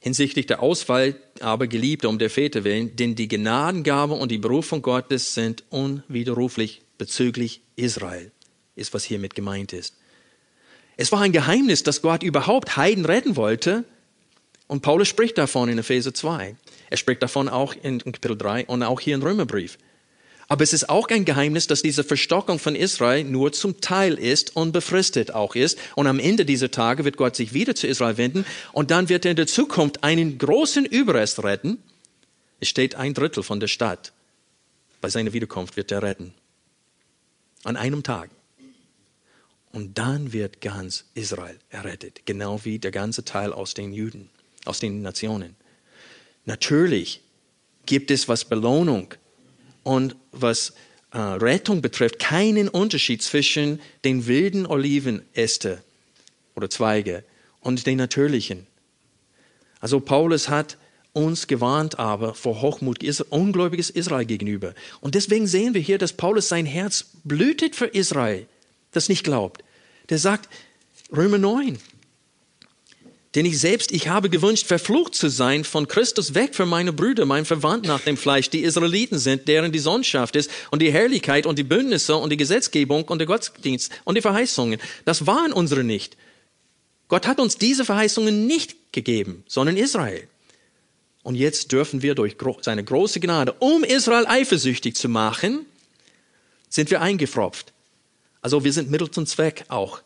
Hinsichtlich der Auswahl aber Geliebte um der Väter willen, denn die Gnadengabe und die Berufung Gottes sind unwiderruflich bezüglich Israel, ist was hiermit gemeint ist. Es war ein Geheimnis, dass Gott überhaupt Heiden retten wollte, Und Paulus spricht davon in Epheser 2. Er spricht davon auch in Kapitel 3 und auch hier im Römerbrief. Aber es ist auch ein Geheimnis, dass diese Verstockung von Israel nur zum Teil ist und befristet auch ist. Und am Ende dieser Tage wird Gott sich wieder zu Israel wenden und dann wird er in der Zukunft einen großen Überrest retten. Es steht ein Drittel von der Stadt. Bei seiner Wiederkunft wird er retten. An einem Tag. Und dann wird ganz Israel errettet, genau wie der ganze Teil aus den Juden, aus den Nationen. Natürlich gibt es, was Belohnung und was äh, Rettung betrifft, keinen Unterschied zwischen den wilden Olivenäste oder Zweige und den natürlichen. Also Paulus hat uns gewarnt aber vor Hochmut, ungläubiges Israel gegenüber. Und deswegen sehen wir hier, dass Paulus sein Herz blühtet für Israel, das nicht glaubt. Der sagt, Römer 9, denn ich selbst, ich habe gewünscht, verflucht zu sein von Christus weg für meine Brüder, mein Verwandt nach dem Fleisch, die Israeliten sind, deren die Sohnschaft ist und die Herrlichkeit und die Bündnisse und die Gesetzgebung und der Gottesdienst und die Verheißungen. Das waren unsere nicht. Gott hat uns diese Verheißungen nicht gegeben, sondern Israel. Und jetzt dürfen wir durch seine große Gnade, um Israel eifersüchtig zu machen, sind wir eingefropft. Also wir sind Mittel zum Zweck auch.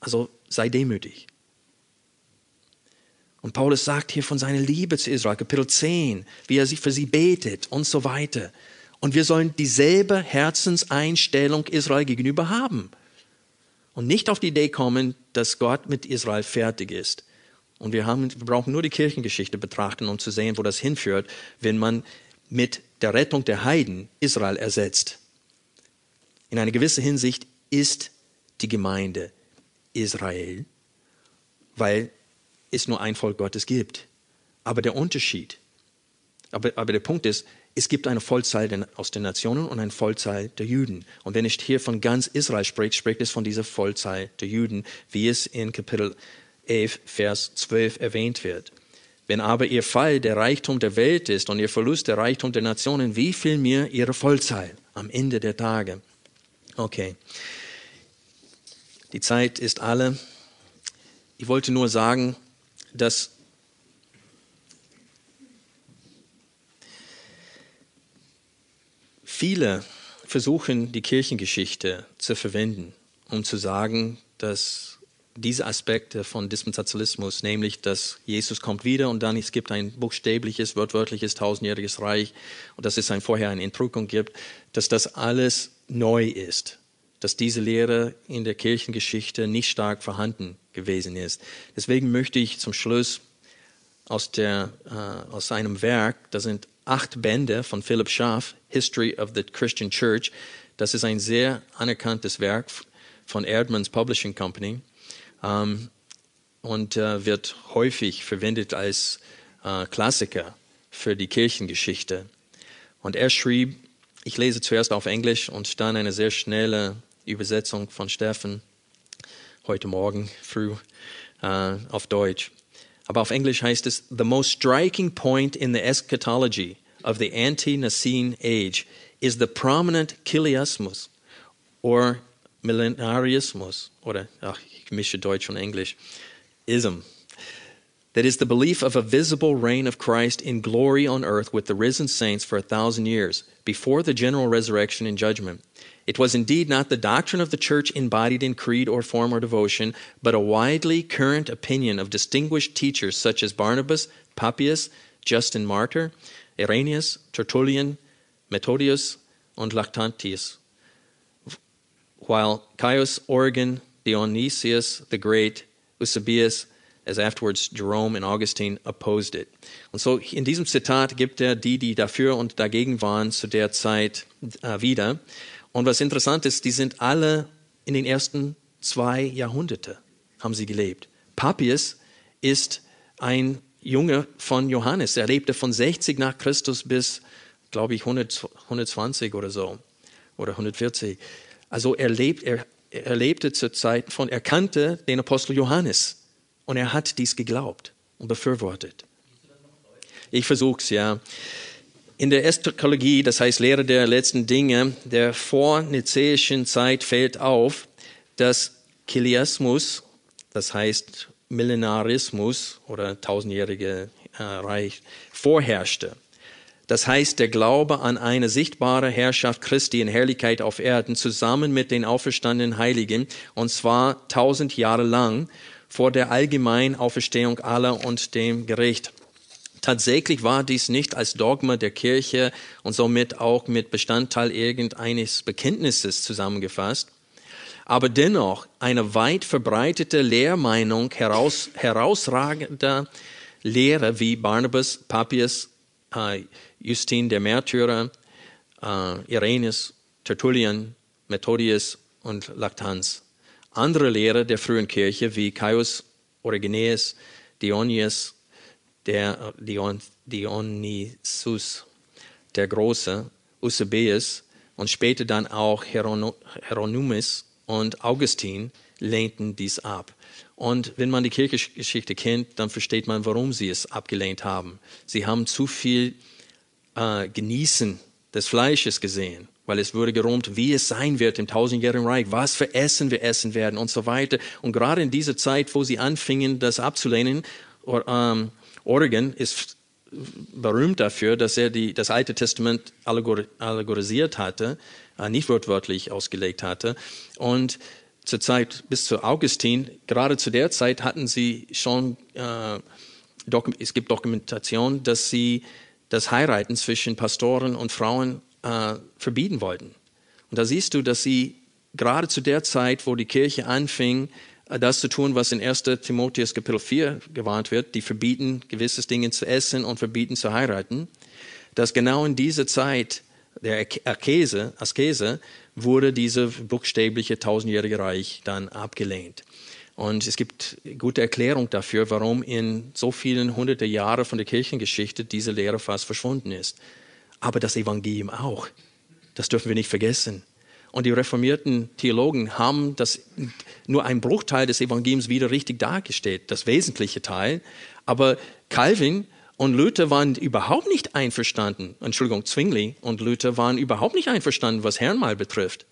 Also sei demütig. Und Paulus sagt hier von seiner Liebe zu Israel, Kapitel 10, wie er sich für sie betet und so weiter. Und wir sollen dieselbe Herzenseinstellung Israel gegenüber haben. Und nicht auf die Idee kommen, dass Gott mit Israel fertig ist. Und wir, haben, wir brauchen nur die Kirchengeschichte betrachten, um zu sehen, wo das hinführt, wenn man mit der Rettung der Heiden Israel ersetzt. In einer gewissen Hinsicht ist die Gemeinde Israel, weil es nur ein Volk Gottes gibt. Aber der Unterschied, aber, aber der Punkt ist, es gibt eine Vollzahl aus den Nationen und eine Vollzahl der Juden. Und wenn ich hier von ganz Israel spricht, spricht es von dieser Vollzahl der Juden, wie es in Kapitel 11, Vers 12 erwähnt wird. Wenn aber ihr Fall der Reichtum der Welt ist und ihr Verlust der Reichtum der Nationen, wie viel mehr ihre Vollzahl am Ende der Tage? Okay. Die Zeit ist alle. Ich wollte nur sagen, dass viele versuchen, die Kirchengeschichte zu verwenden, um zu sagen, dass diese Aspekte von Dispensationalismus, nämlich dass Jesus kommt wieder und dann es gibt ein buchstäbliches, wörtliches, tausendjähriges Reich und dass es ein vorher eine Entrückung gibt, dass das alles neu ist, dass diese Lehre in der Kirchengeschichte nicht stark vorhanden gewesen ist. Deswegen möchte ich zum Schluss aus, der, äh, aus einem Werk, das sind acht Bände von Philip Schaff, History of the Christian Church, das ist ein sehr anerkanntes Werk von Erdmanns Publishing Company ähm, und äh, wird häufig verwendet als äh, Klassiker für die Kirchengeschichte. Und er schrieb, ich lese zuerst auf Englisch und dann eine sehr schnelle Übersetzung von Steffen heute Morgen früh äh, auf Deutsch. Aber auf Englisch heißt es, The most striking point in the eschatology of the ante-Nicene age is the prominent Chiliasmus or Millenariismus, oder ach, ich mische Deutsch und Englisch, ism. That is the belief of a visible reign of Christ in glory on earth with the risen saints for a thousand years, before the general resurrection and judgment. It was indeed not the doctrine of the church embodied in creed or form or devotion, but a widely current opinion of distinguished teachers such as Barnabas, Papias, Justin Martyr, Irenaeus, Tertullian, Methodius, and Lactantius while Caius Origen, Dionysius the Great, Eusebius, as afterwards Jerome and Augustine opposed it. Und so in diesem Zitat gibt er die, die dafür und dagegen waren, zu der Zeit äh, wieder. Und was interessant ist, die sind alle in den ersten zwei Jahrhunderte haben sie gelebt. Papias ist ein Junge von Johannes. Er lebte von 60 nach Christus bis, glaube ich, 100, 120 oder so oder 140. Also er, lebt, er, er lebte zur Zeit von, er kannte den Apostel Johannes und er hat dies geglaubt und befürwortet. Ich versuch's, ja. In der Eschatologie, das heißt Lehre der letzten Dinge, der vornizäischen Zeit fällt auf, dass Chiliasmus, das heißt Millenarismus oder tausendjährige äh, Reich vorherrschte. Das heißt, der Glaube an eine sichtbare Herrschaft Christi in Herrlichkeit auf Erden zusammen mit den auferstandenen Heiligen, und zwar tausend Jahre lang vor der allgemeinen Auferstehung aller und dem Gericht. Tatsächlich war dies nicht als Dogma der Kirche und somit auch mit Bestandteil irgendeines Bekenntnisses zusammengefasst, aber dennoch eine weit verbreitete Lehrmeinung heraus, herausragender Lehre wie Barnabas, Papias, äh, Justin der Märtyrer, äh, Irenes, Tertullian, Methodius und Lactanz. Andere Lehrer der frühen Kirche wie Caius Origenes, Dionysius, der Dion, Dionysus der Große, Eusebius und später dann auch Hieronymus und Augustin lehnten dies ab. Und wenn man die Kirchengeschichte kennt, dann versteht man, warum sie es abgelehnt haben. Sie haben zu viel äh, Genießen des Fleisches gesehen, weil es wurde geräumt, wie es sein wird im tausendjährigen Reich, was für Essen wir essen werden und so weiter. Und gerade in dieser Zeit, wo sie anfingen, das abzulehnen, ähm, Oregon ist berühmt dafür, dass er die, das Alte Testament allegorisiert hatte, äh, nicht wortwörtlich ausgelegt hatte. Und zur Zeit bis zu Augustin, gerade zu der Zeit hatten sie schon, äh, es gibt Dokumentation, dass sie das Heiraten zwischen Pastoren und Frauen äh, verbieten wollten. Und da siehst du, dass sie gerade zu der Zeit, wo die Kirche anfing, äh, das zu tun, was in 1. Timotheus Kapitel 4 gewarnt wird, die verbieten, gewisse Dinge zu essen und verbieten zu heiraten, dass genau in dieser Zeit der Askese, Askese wurde diese buchstäbliche tausendjährige Reich dann abgelehnt. Und es gibt gute Erklärung dafür, warum in so vielen hunderte Jahre von der Kirchengeschichte diese Lehre fast verschwunden ist. Aber das Evangelium auch. Das dürfen wir nicht vergessen. Und die reformierten Theologen haben das nur ein Bruchteil des Evangeliums wieder richtig dargestellt, das wesentliche Teil. Aber Calvin und Luther waren überhaupt nicht einverstanden. Entschuldigung, Zwingli und Luther waren überhaupt nicht einverstanden, was Herrnmal betrifft.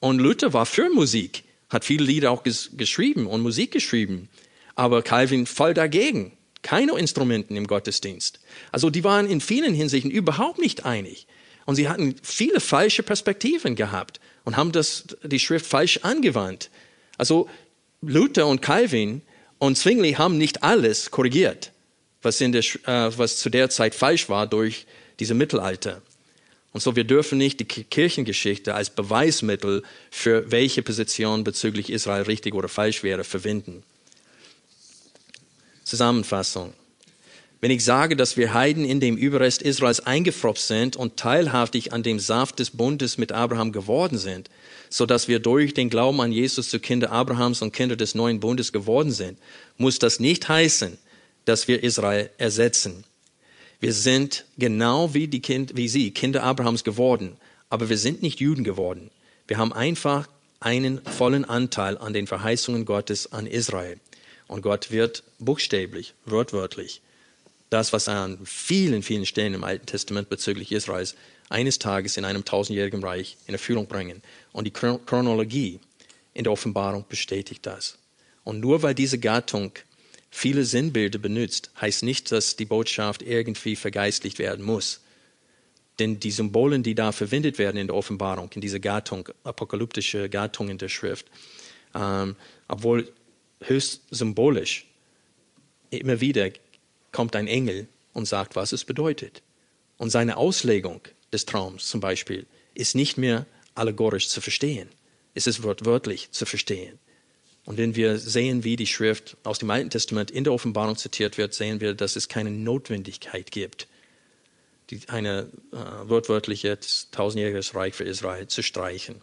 Und Luther war für Musik, hat viele Lieder auch ges geschrieben und Musik geschrieben. Aber Calvin voll dagegen. Keine Instrumenten im Gottesdienst. Also die waren in vielen Hinsichten überhaupt nicht einig. Und sie hatten viele falsche Perspektiven gehabt und haben das, die Schrift falsch angewandt. Also Luther und Calvin und Zwingli haben nicht alles korrigiert, was, in der, äh, was zu der Zeit falsch war durch diese Mittelalter. Und so, wir dürfen nicht die Kirchengeschichte als Beweismittel für welche Position bezüglich Israel richtig oder falsch wäre verwenden. Zusammenfassung. Wenn ich sage, dass wir Heiden in dem Überrest Israels eingefropft sind und teilhaftig an dem Saft des Bundes mit Abraham geworden sind, so dass wir durch den Glauben an Jesus zu Kinder Abrahams und Kinder des neuen Bundes geworden sind, muss das nicht heißen, dass wir Israel ersetzen. Wir sind genau wie, die kind, wie sie, Kinder Abrahams geworden, aber wir sind nicht Juden geworden. Wir haben einfach einen vollen Anteil an den Verheißungen Gottes an Israel. Und Gott wird buchstäblich, wortwörtlich das, was er an vielen, vielen Stellen im Alten Testament bezüglich Israels eines Tages in einem tausendjährigen Reich in Erfüllung bringen. Und die Chronologie in der Offenbarung bestätigt das. Und nur weil diese Gattung viele Sinnbilder benutzt, heißt nicht, dass die Botschaft irgendwie vergeistlicht werden muss. Denn die Symbolen, die da verwendet werden in der Offenbarung, in dieser Gattung, apokalyptische Gattungen der Schrift, ähm, obwohl höchst symbolisch, immer wieder kommt ein Engel und sagt, was es bedeutet. Und seine Auslegung des Traums zum Beispiel ist nicht mehr allegorisch zu verstehen. Es ist wortwörtlich zu verstehen. Und wenn wir sehen, wie die Schrift aus dem Alten Testament in der Offenbarung zitiert wird, sehen wir, dass es keine Notwendigkeit gibt, eine äh, wortwörtliche tausendjähriges Reich für Israel zu streichen.